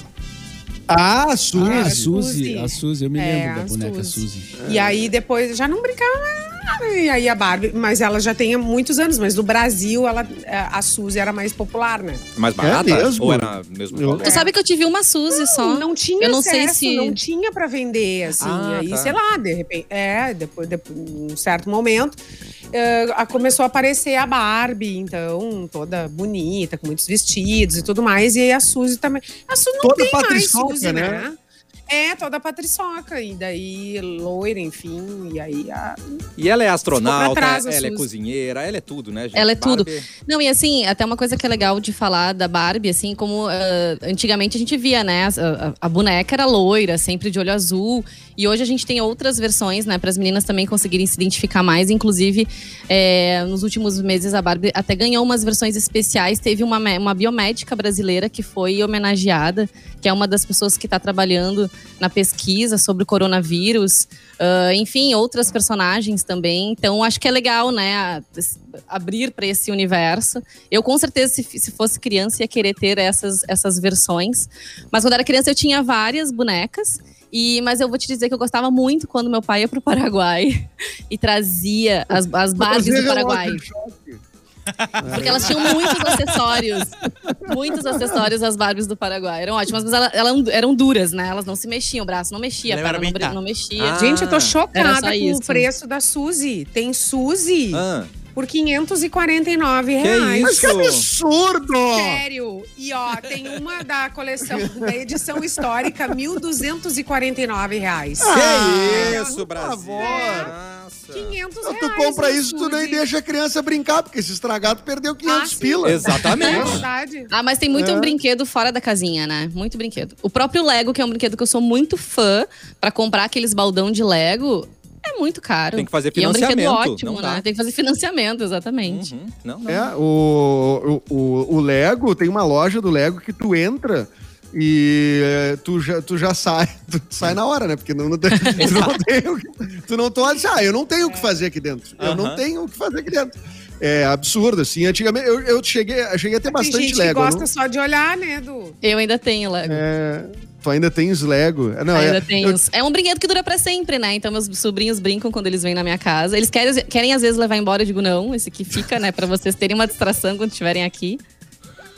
Ah, Suzy. Ah, a É, Suzy, a Suzy, eu me É, lembro da a boneca Suzy. Suzy. E aí depois já não brincava mais. E aí a Barbie, mas ela já tem muitos anos, mas no Brasil ela, a Suzy era mais popular, né? Mais barata? mesmo? Ou era mesmo Eu- sabe que eu tive uma Suzy só. Não tinha Eu não sei acesso, se- não tinha pra vender, assim. Ah, aí, tá. sei lá, de repente. É, depois, depois um certo momento, a- começou a aparecer a Barbie, então, toda bonita, com muitos vestidos e tudo mais. E aí a Suzy também. A Suzy não Toda tem mais Suzy, né? né? É, toda patriçoca. E daí, loira, enfim. E aí a. E ela é astronauta, trás, ela é cozinheira, ela é tudo, né, gente? Ela é tudo. Barbie. Não, e assim, até uma coisa que é legal de falar da Barbie, assim, como ah, antigamente a gente via, né? A, a- a boneca era loira, sempre de olho azul. E hoje a gente tem outras versões, né? Para as meninas também conseguirem se identificar mais. Inclusive, é, nos últimos meses a Barbie até ganhou umas versões especiais. Teve uma, uma biomédica brasileira que foi homenageada, que é uma das pessoas que está trabalhando na pesquisa sobre o coronavírus. Ah, enfim, outras personagens também. Então, acho que é legal, né? a- abrir para esse universo. Eu, com certeza, se, se fosse criança, ia querer ter essas, essas versões. Mas quando era criança, eu tinha várias bonecas. E, mas eu vou te dizer que eu gostava muito quando meu pai ia pro Paraguai e trazia as, as Barbies do Paraguai. relógio de choque. Porque elas tinham muitos acessórios. Muitos acessórios as Barbies do Paraguai. Eram ótimas, mas elas, elas eram duras, né? Elas não se mexiam, o braço não mexia, a perna não, não mexia. Ah, Gente, eu tô chocada com isso. o preço da Suzy. Tem Suzy Ah, por 549 que reais. Mas que absurdo! Sério. E ó, tem uma da coleção, da edição histórica, 1.249 reais. que isso, por Brasil? favor. Ah. Nossa. 500 Então, reais. tu compra isso, tu nem deixa a criança brincar, porque se estragar, tu perdeu 500 Ah, sim. pila. É Exatamente. verdade. Ah, mas tem muito É. um brinquedo fora da casinha, né? Muito brinquedo. O próprio Lego, que é um brinquedo que eu sou muito fã, pra comprar aqueles baldão de Lego, é muito caro. Tem que fazer E é um brinquedo financiamento, ótimo, não dá. né? Tem que fazer financiamento, exatamente. Uhum. Não, não. É, o, o, o- Lego, tem uma loja do Lego que tu entra e eh, tu já, tu já sai, <laughs> tu sai na hora, né? Porque não, não tem, <laughs> tu não tem o que, tu não assim, ah, eu não tenho o que fazer aqui dentro. Eu não Aham. tenho o que fazer aqui dentro. É absurdo, assim. Antigamente, eu, eu cheguei, eu cheguei a ter Tem bastante gente Lego. que eu gosta não- só de olhar, né, Edu? Eu ainda tenho Lego. é, tu ainda tens Lego. Não, Ainda é, tenho. eu- os- É um brinquedo que dura pra sempre, né? Então meus sobrinhos brincam quando eles vêm na minha casa. Eles querem, querem às vezes levar embora, eu digo não, esse aqui fica, né? Pra vocês terem uma distração quando estiverem aqui.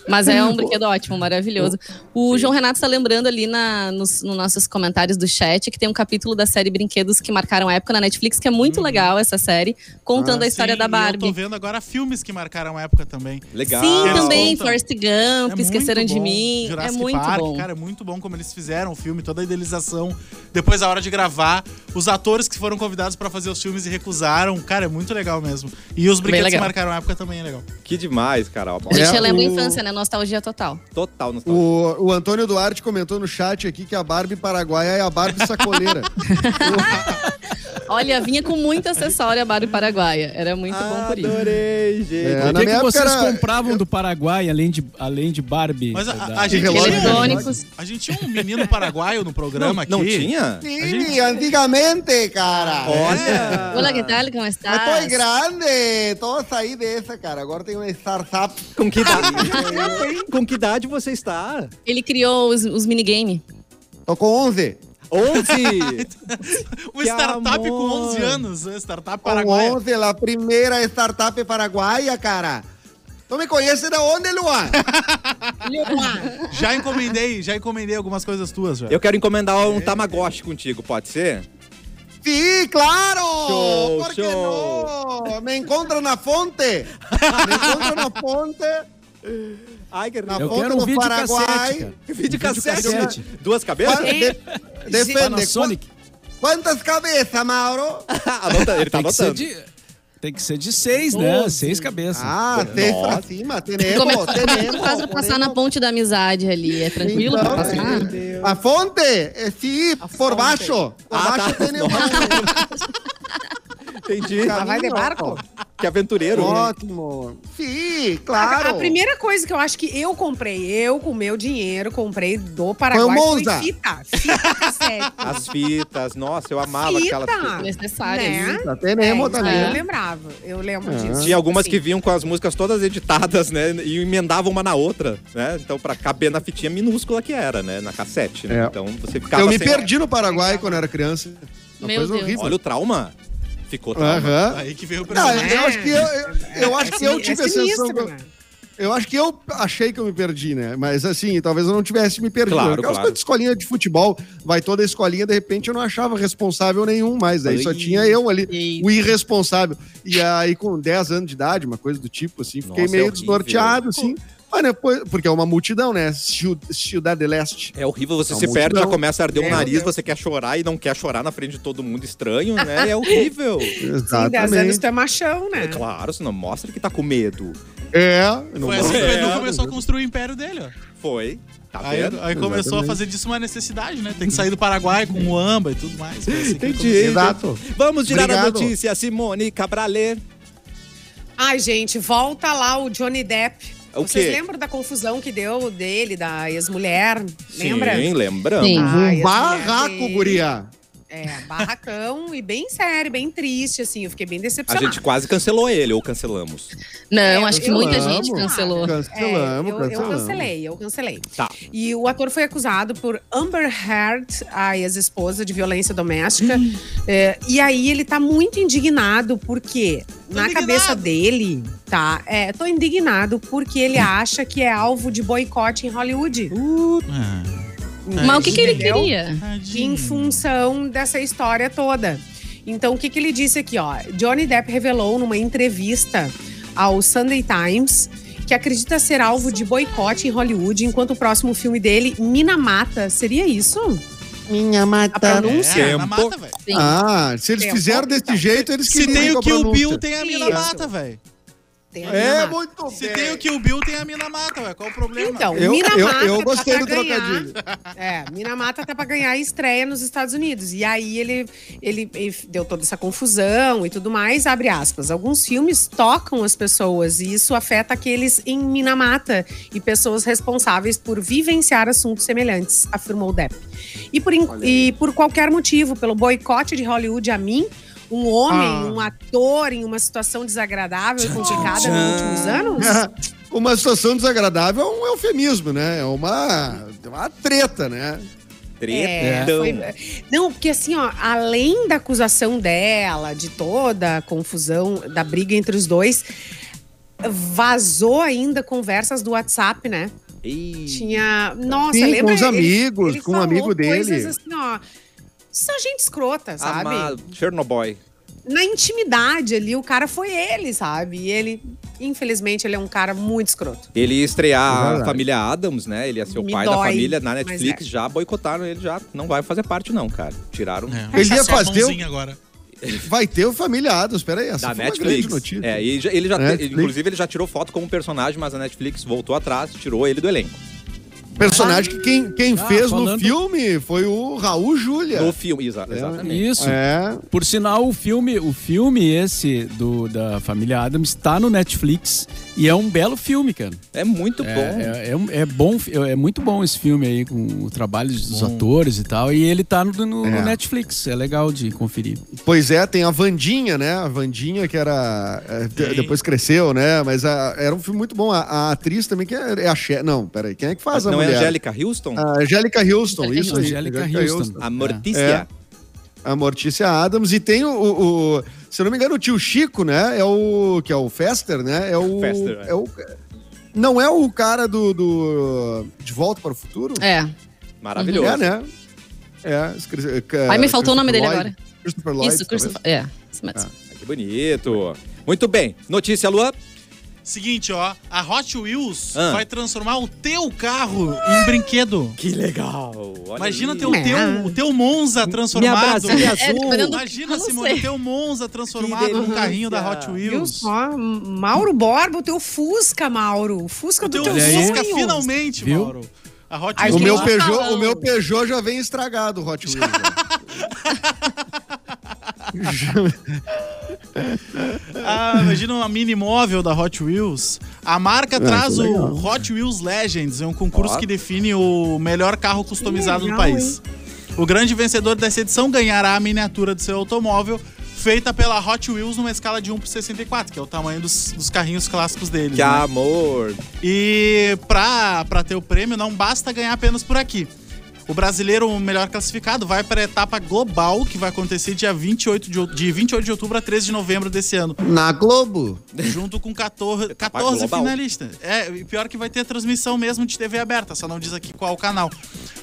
Mas é um <laughs> brinquedo ótimo, maravilhoso. O João Renato está lembrando ali na, nos, nos nossos comentários do chat que tem um capítulo da série Brinquedos que marcaram a época na Netflix, que é muito legal essa série, contando Ah, a história Sim, da e Eu Barbie. tô vendo agora filmes que marcaram a época também. Legal. Sim, Eles também, contam. Forrest Gump, É Esqueceram de. Mim. Jurassic é muito Park, bom. Cara, é muito bom como eles fizeram o filme, toda a idealização. Depois, a hora de gravar, os atores que foram convidados pra fazer os filmes e recusaram. Cara, é muito legal mesmo. E os brinquedos que marcaram a época também é legal. Que demais, cara. A gente É, relembra a infância, né? Nostalgia total. Total nostalgia. o, o Antônio Duarte comentou no chat aqui que a Barbie paraguaia é a Barbie sacoleira. <laughs> Olha, vinha com muito acessório a Barbie Paraguaia. Era muito bom por isso. Adorei, gente. É, O que, minha que vocês era- compravam do Paraguai, além de, além de Barbie? Mas a, Da- a, a gente Eletrônicos. a gente tinha um menino paraguaio no programa não, não aqui. tinha? Sim, antigamente, cara. Olha. Olá, que tal? Como Eu estás? tô grande, tô saí dessa, cara. Agora tem uma startup. Com que idade? Com que idade você está? Ele criou os, os minigame. Tô com 11. 11! Uma Que startup com amor. 11 anos, uma startup Com paraguaia. 11, a primeira startup paraguaia, cara. Tu me conhece de onde, Luan? <laughs> Já encomendei, já encomendei algumas coisas tuas já. Eu quero encomendar um Tamagotchi contigo, pode ser? Sim, claro! Show, Por que show. não? Me encontra na fonte. Me encontra na fonte. <laughs> Ai, que Na Eu quero um do vídeo Paraguai. cassete, cara. <laughs> Vídeo cassete. cassete. Duas cabeças? De- Defende. Panasonic. Quantas cabeças, Mauro? <laughs> Anota, ele tá Tem que, ser anotando. de, tem que ser de seis, né? Seis cabeças. Ah, seis pra Nossa. cima. Como é Tenemos, tenemos. pra passar na ponte da amizade ali? É tranquilo pra Então, passar? A fonte, eh, sim, por baixo. Por Ah, baixo tá. tenemos. <laughs> Entendi. Vai de barco? Que aventureiro. Ótimo. Sim, A, claro. a primeira coisa que eu acho que eu comprei, eu com meu dinheiro, comprei do Paraguai, Foi o foi, Monza. fita. Fita cassete. As fitas. Nossa, eu amava Fita. aquelas fitas. Necessário. Né? Já tenemos É, também. Eu lembrava, eu lembro disso. Tinha algumas Sim. que vinham com as músicas todas editadas, né? E emendavam uma na outra, né? Então, pra caber na fitinha minúscula que era, né? Na cassete, né? É. Então, você ficava Eu me sem- perdi no Paraguai quando era criança. Uma Meu coisa Deus. horrível. Olha o trauma. Ficou trauma. Aham. Aí que veio o Não, personagem. eu acho que eu, eu, eu acho É que eu tive é a sensação sinistro, que eu, né? eu acho que eu achei que eu me perdi, né? Mas assim, talvez eu não tivesse me perdido. Claro, Aquelas claro. coisas de escolinha de futebol, vai toda a escolinha, de repente eu não achava responsável nenhum mais. Daí só tinha eu ali, o irresponsável. E aí, com 10 anos de idade, uma coisa do tipo, assim, fiquei Nossa, é meio horrível. desnorteado, assim. Mas depois, porque é uma multidão, né? Ciudad Leste. É horrível, você É se perde, já multidão. começa a arder o Meu nariz, Deus. você quer chorar e não quer chorar na frente de todo mundo estranho, né? <laughs> É horrível. Sim, 10 anos Exatamente. tu é machão, né? É claro, senão mostra que tá com medo. É, não Foi assim que o É. Edu começou a construir o império dele, ó. Foi. Tá Aí, vendo? aí começou a Exatamente. fazer disso uma necessidade, né? Tem que sair do Paraguai com o amba e tudo mais. Assim Entendi. Exato. Vamos girar a Obrigado. notícia, Simone Cabralê. Ai, gente, volta lá o Johnny Depp. O Vocês quê? lembram da confusão que deu dele, da ex-mulher? Lembra? Sim, lembramos. Sim. Ah, Um barraco, dele. guria. É, barracão e bem sério, bem triste, assim. Eu fiquei bem A decepcionada. gente quase cancelou ele, ou cancelamos. Não, É, acho que eu muita gente cancelou. Cancelamos, É, eu, eu cancelamos. cancelei, eu cancelei. Tá. E o ator foi acusado por Amber Heard, a ex-esposa, de violência doméstica. É, e aí ele tá muito indignado porque na indignado. cabeça dele, tá? É, tô indignado porque ele acha que é alvo de boicote em Hollywood. Ah, Mas o que, que ele queria? em função dessa história toda. Então, o que, que ele disse aqui, ó? Johnny Depp revelou numa entrevista ao Sunday Times que acredita ser alvo de boicote em Hollywood, enquanto o próximo filme dele, Mina Mata, seria isso? Minha A mata. pronúncia. É, mata, velho. Ah, se eles Tempo. fizeram desse jeito, eles que Se tem o a Kill pronúncia. Bill, tem a mina Isso. mata, velho. Tem a É, Minamata. muito Se bem. tem o Kill Bill, tem a mina mata, velho. Qual o problema? Então, Eu- Minamata eu- eu tá gostei do ganhar- trocadilho. É, Minamata tá pra ganhar estreia nos Estados Unidos. E aí ele, ele, ele deu toda essa confusão e tudo mais, abre aspas. Alguns filmes tocam as pessoas e isso afeta aqueles em Minamata e pessoas responsáveis por vivenciar assuntos semelhantes, afirmou Depp. E por, e por qualquer motivo, pelo boicote de Hollywood a mim, um homem, Ah. um ator em uma situação desagradável e complicada tchan. nos últimos anos? <laughs> Uma situação desagradável é um eufemismo, né? É uma, uma treta, né? É, foi- Não, porque assim, ó, além da acusação dela, de toda a confusão da briga entre os dois, vazou ainda conversas do WhatsApp, né? Tinha. Nossa, Sim, lembra? com os Ele- amigos, ele com um amigo dele. Coisas assim, ó. Só gente escrota, sabe? amado. Chernobyl. Na intimidade ali, o cara foi ele, sabe? E ele, infelizmente, ele é um cara muito escroto. Ele ia É estrear a família Adams, né? Ele ia ser o Me pai da dói, família na mas Netflix. é. Já boicotaram ele, já não vai fazer parte, não, cara. Tiraram É. Ele ia Só a fazer mãozinha agora. Vai ter o Família Adams, peraí, essa da foi uma grande Netflix. notícia. É, e já- ele já, te- Netflix. inclusive, ele já tirou foto como personagem, mas a Netflix voltou atrás, tirou ele do elenco. Personagem que quem, quem Ah, fez no falando- filme foi o Raul Júlia. No filme, exa- exatamente. Isso. É, Por sinal, o filme, o filme esse do, da família Adams está no Netflix e é um belo filme, cara. É muito bom. É, é, é é bom, é muito bom esse filme aí com o trabalho dos atores e tal. E ele tá no, no- no É. Netflix. É legal de conferir. pois é, tem a Vandinha, né? A Vandinha que era. é, depois cresceu, né? Mas a- era um filme muito bom. A, a atriz também, que é, é a Che... Não, peraí, quem é que faz a não é mulher? Angélica Houston? A Angélica Houston, isso aí. Angélica Houston. a Mortícia. A Mortícia Adams. E tem o, o- o- Se eu não me engano, o tio Chico, né? É o. Que é o Fester, né? É o. Fester, é. é o não é o cara do, do De Volta para o Futuro? É. Maravilhoso. É, né? É. é, Ai, me faltou o nome dele agora. Christopher Lloyd. Isso, talvez. Christopher. É, isso mesmo. Ah, que bonito. Muito bem. Notícia, Lua. Seguinte, ó. A Hot Wheels Ah. vai transformar o teu carro em brinquedo. Que legal. Olha Imagina ter o teu, o teu Monza transformado. É, azul. do- Imagina, Simone, o teu Monza transformado num carrinho da. Hot Viu Wheels. só? Mauro Borba, o teu Fusca, Mauro. O Fusca O do teu teu. Fusca, sonho. finalmente, Viu? Mauro. A Hot Ai, O Wheels. meu, Gente, Peugeot, o meu Peugeot já vem estragado, o Hot Wheels. <laughs> Ah, imagina uma mini móvel da Hot Wheels. A marca traz que o legal. Hot Wheels Legends, é um concurso Ó. que define o melhor carro customizado legal, do país. O grande vencedor dessa edição ganhará a miniatura do seu automóvel, feita pela Hot Wheels numa escala de 1 por 64, que é o tamanho dos, dos carrinhos clássicos deles. Que né? amor. E pra, pra ter o prêmio, não basta ganhar apenas por aqui. O brasileiro melhor classificado vai para a etapa global, que vai acontecer dia 28 de, de 28 de outubro a 13 de novembro desse ano Na Globo. <laughs> junto com 14, Etapa 14 global. finalistas. É, e pior que vai ter transmissão mesmo de TV aberta, só não diz aqui qual canal.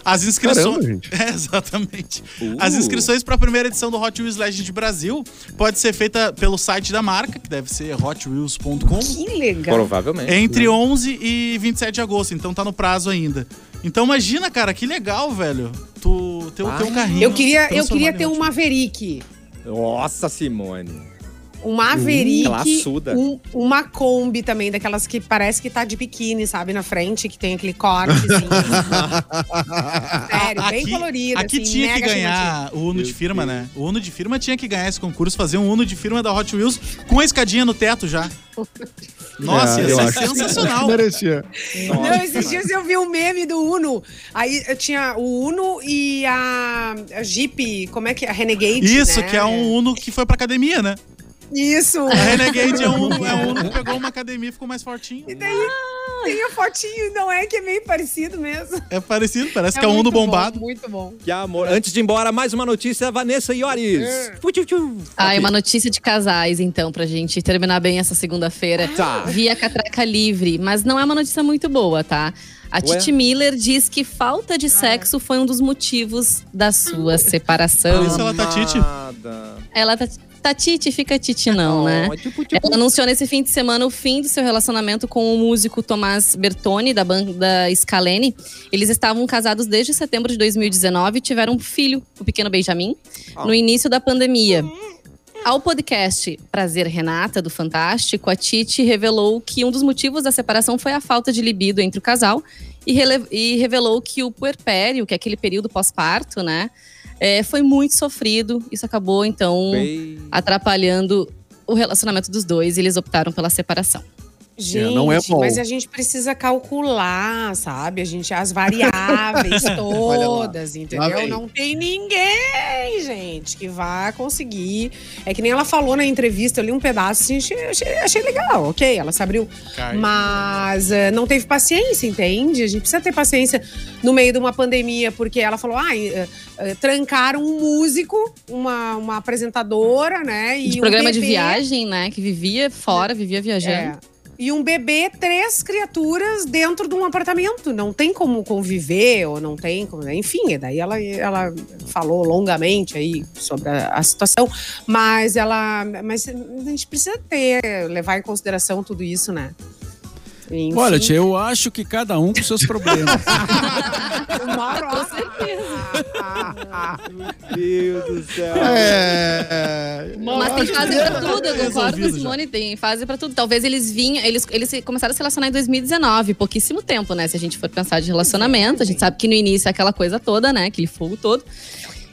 As inscrições. Caramba, gente. <laughs> É, exatamente. Uh. As inscrições para a primeira edição do Hot Wheels Legend Brasil pode ser feita pelo site da marca, que deve ser hotwheels.com. Que legal. Provavelmente. Entre 11 e 27 de agosto, então tá no prazo ainda. Então imagina, cara, que legal, velho. Tu ter o teu carrinho. Eu queria, eu queria ter um. Maverick. Nossa, Simone. Um Maverick. classuda. um- uma Kombi também, daquelas que parece que tá de biquíni, sabe? Na frente, que tem aquele cortezinho. <laughs> Sério, bem Aqui- colorido. Aqui assim, tinha que ganhar o Uno de firma, né? O Uno de firma tinha que ganhar esse concurso, fazer um Uno de firma da Hot Wheels com a escadinha no teto já. Nossa, É, acho que sensacional. Merecia. Não, esses dias eu vi um meme do Uno. Aí eu tinha o Uno e a, a Jeep, como é que é? A Renegade. Isso, né? que é um Uno que foi pra academia, né? Isso. A Renegade é um, é um que pegou uma academia e ficou mais fortinho. E daí tem a fotinho, não é que é meio parecido mesmo. É parecido, parece que é um Uno muito bom, bombado. muito bom. Que amor. Antes de ir embora, mais uma notícia, Vanessa Iores. Tchu, tchu, tchu. Ah, e Aqui. uma notícia de casais, então, pra gente terminar bem essa segunda-feira. Tá. Via Catraca Livre, mas não é uma notícia muito boa, tá? A Titi Miller diz que falta de sexo foi um dos motivos da sua separação. Isso ela tá Titi. Ela tá. Tá Titi, fica Titi não, né? Ó, tipo, tipo, Ela anunciou nesse fim de semana o fim do seu relacionamento com o músico Tomás Bertoni, da banda Scalene. Eles estavam casados desde setembro de 2019 e tiveram um filho, o pequeno Benjamin, Ah. no início da pandemia. Ao podcast Prazer Renata, do Fantástico, a Titi revelou que um dos motivos da separação foi a falta de libido entre o casal e, e revelou que o puerpério, que é aquele período pós-parto, né, é, foi muito sofrido. Isso acabou, então, bem- atrapalhando o relacionamento dos dois e eles optaram pela separação. Gente, não é bom. mas a gente precisa calcular, sabe? A gente as variáveis <laughs> todas, entendeu? Não tem ninguém, gente, que vá conseguir. É que nem ela falou na entrevista, eu li um pedaço, assim, achei, achei, achei legal, ok, ela se abriu. Cai. Mas eh, não teve paciência, entende? A gente precisa ter paciência no meio de uma pandemia, porque ela falou, ah, eh, eh, trancaram um músico, uma, uma apresentadora, né? E de um programa de bebê. viagem, né? Que vivia fora, vivia viajando. É. E um bebê, três criaturas dentro de um apartamento. Não tem como conviver, ou não tem como. Enfim, daí ela, ela falou longamente aí sobre a, a situação. Mas ela. Mas a gente precisa ter, levar em consideração tudo isso, né? Enfim. Olha, tia, eu acho que cada um com seus problemas. <laughs> Com Meu Deus do céu. É. Mas tem fase pra tudo, eu concordo com a Simone, tem fase pra tudo. Talvez eles vinham, eles, eles se- começaram a se relacionar em 2019, pouquíssimo tempo, né? Se a gente for pensar de relacionamento, a gente sabe que no início é aquela coisa toda, né? Aquele fogo todo.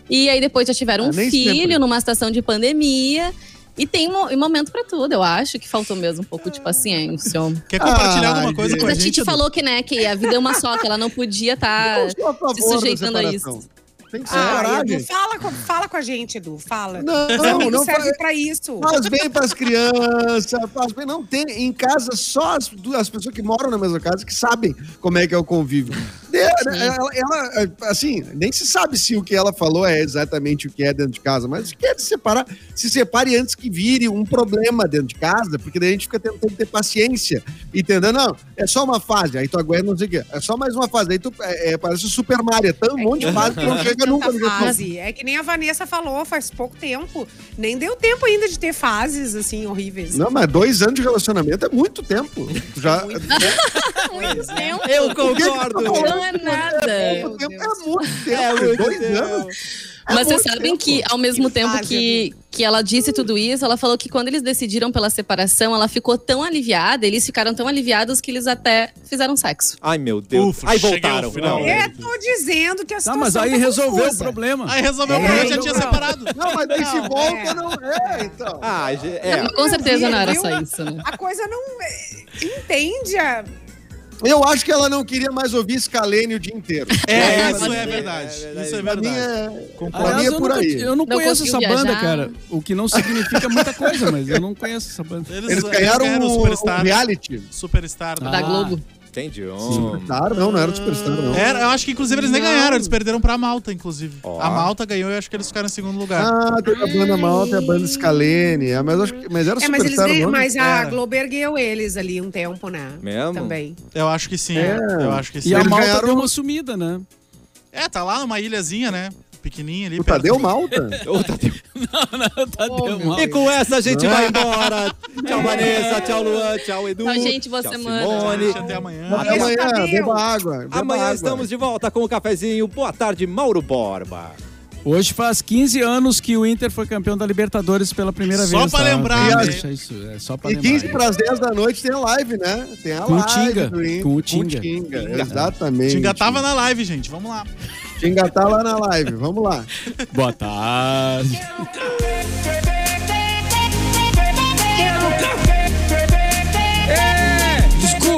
E aí depois já tiveram Ah, um filho sempre. numa situação de pandemia. E tem mo- um momento pra tudo, eu acho que faltou mesmo um pouco de paciência. Quer compartilhar Ai, alguma coisa gente. com Mas a a gente? Titi Edu? falou que, né, que a vida é uma só, que ela não podia estar a favor se sujeitando a isso. Tem que Ah, separar, Edu, fala, com, fala com a gente, Edu. Fala. Não, não, amigos não servem faz, pra isso. faz bem pras crianças, faz bem. Não tem em casa só as, as pessoas que moram na mesma casa que sabem como é que é o convívio. De- ela, ela, assim, nem se sabe se o que ela falou é exatamente o que é dentro de casa, mas quer se separar, se separe antes que vire um problema dentro de casa, porque daí a gente fica tentando ter paciência, entendeu? Não, é só uma fase, aí tu aguenta, não sei o quê, é só mais uma fase, aí tu é, é, parece o Super Mario, é tão um monte de fase que não <laughs> chega nunca fase. É que nem a Vanessa falou faz pouco tempo. Nem deu tempo ainda de ter fases assim horríveis. Não, mas dois anos de relacionamento é muito tempo. Já, <laughs> Muito tempo. Eu concordo. Não é nada. muito tempo é muito tempo. É muito dois tempo. anos. Mas vocês sabem que, ao mesmo Que tempo fase, que, que ela disse tudo isso, ela falou que quando eles decidiram pela separação, ela ficou tão aliviada, eles ficaram tão aliviados que eles até fizeram sexo. Ai, meu Deus. Ufa, Aí voltaram. final. Não. É, tô dizendo que a Tá, situação mas aí tá resolveu o confusa. problema. Aí resolveu o É, problema, já tinha não. separado. Não, mas daí se Não, volta, é. não é, então. Ah, é. Mas com certeza não era só isso, né? A coisa não é, entende. a- Eu acho que ela não queria mais ouvir Scalene o dia inteiro. <laughs> É, isso é ser. verdade. É verdade. Isso é verdade. é, é eu, por nunca- aí. eu não, Não conheço essa conseguiu banda, viajar. cara. O que não significa muita coisa, mas eu não conheço essa banda. Eles, Eles eles ganharam o o, o Superstar. reality. Superstar. Ah. Da Globo. Entendi. Superstar, não, não era do Superstar, não. Era, eu acho que inclusive eles nem Não. ganharam, eles perderam pra Malta, inclusive. Ó. A Malta ganhou e eu acho que eles ficaram em segundo lugar. Ah, teve a banda Malta e a banda Scalene. É, mas, acho que, mas era É, mas, eles, o ganham- mas a Era. Globo ergueu eles ali um tempo, né? Mesmo? Também. Eu acho que sim. É. Eu acho que sim. E a Eles malta ganharam- deu uma sumida, né? É, tá lá numa ilhazinha, né? Pequenininha ali. O Tadeu do- Malta? Ô, Tadeu. Tadeu meu Malta. E com essa a gente vai <laughs> embora. Tchau, Vanessa. Tchau, Luan. Tchau, Edu. Tchau, gente, boa tchau, semana. Simone. Gente, até amanhã. Até amanhã, beba água. beba Amanhã água. estamos de volta com o cafezinho. Boa tarde, Mauro Borba. Hoje faz 15 anos que o Inter foi campeão da Libertadores pela primeira Só vez. pra tá? lembrar, né? deixa isso, é só pra E lembrar. 15 para as 10 da noite tem a live, né? Tem a Com o live Tinga, do Inter. com o Tinga. Tinga, exatamente. Tinga tava na live, gente. Vamos lá. Te engatar tá lá na live. Vamos lá. Boa tarde. É, desculpa.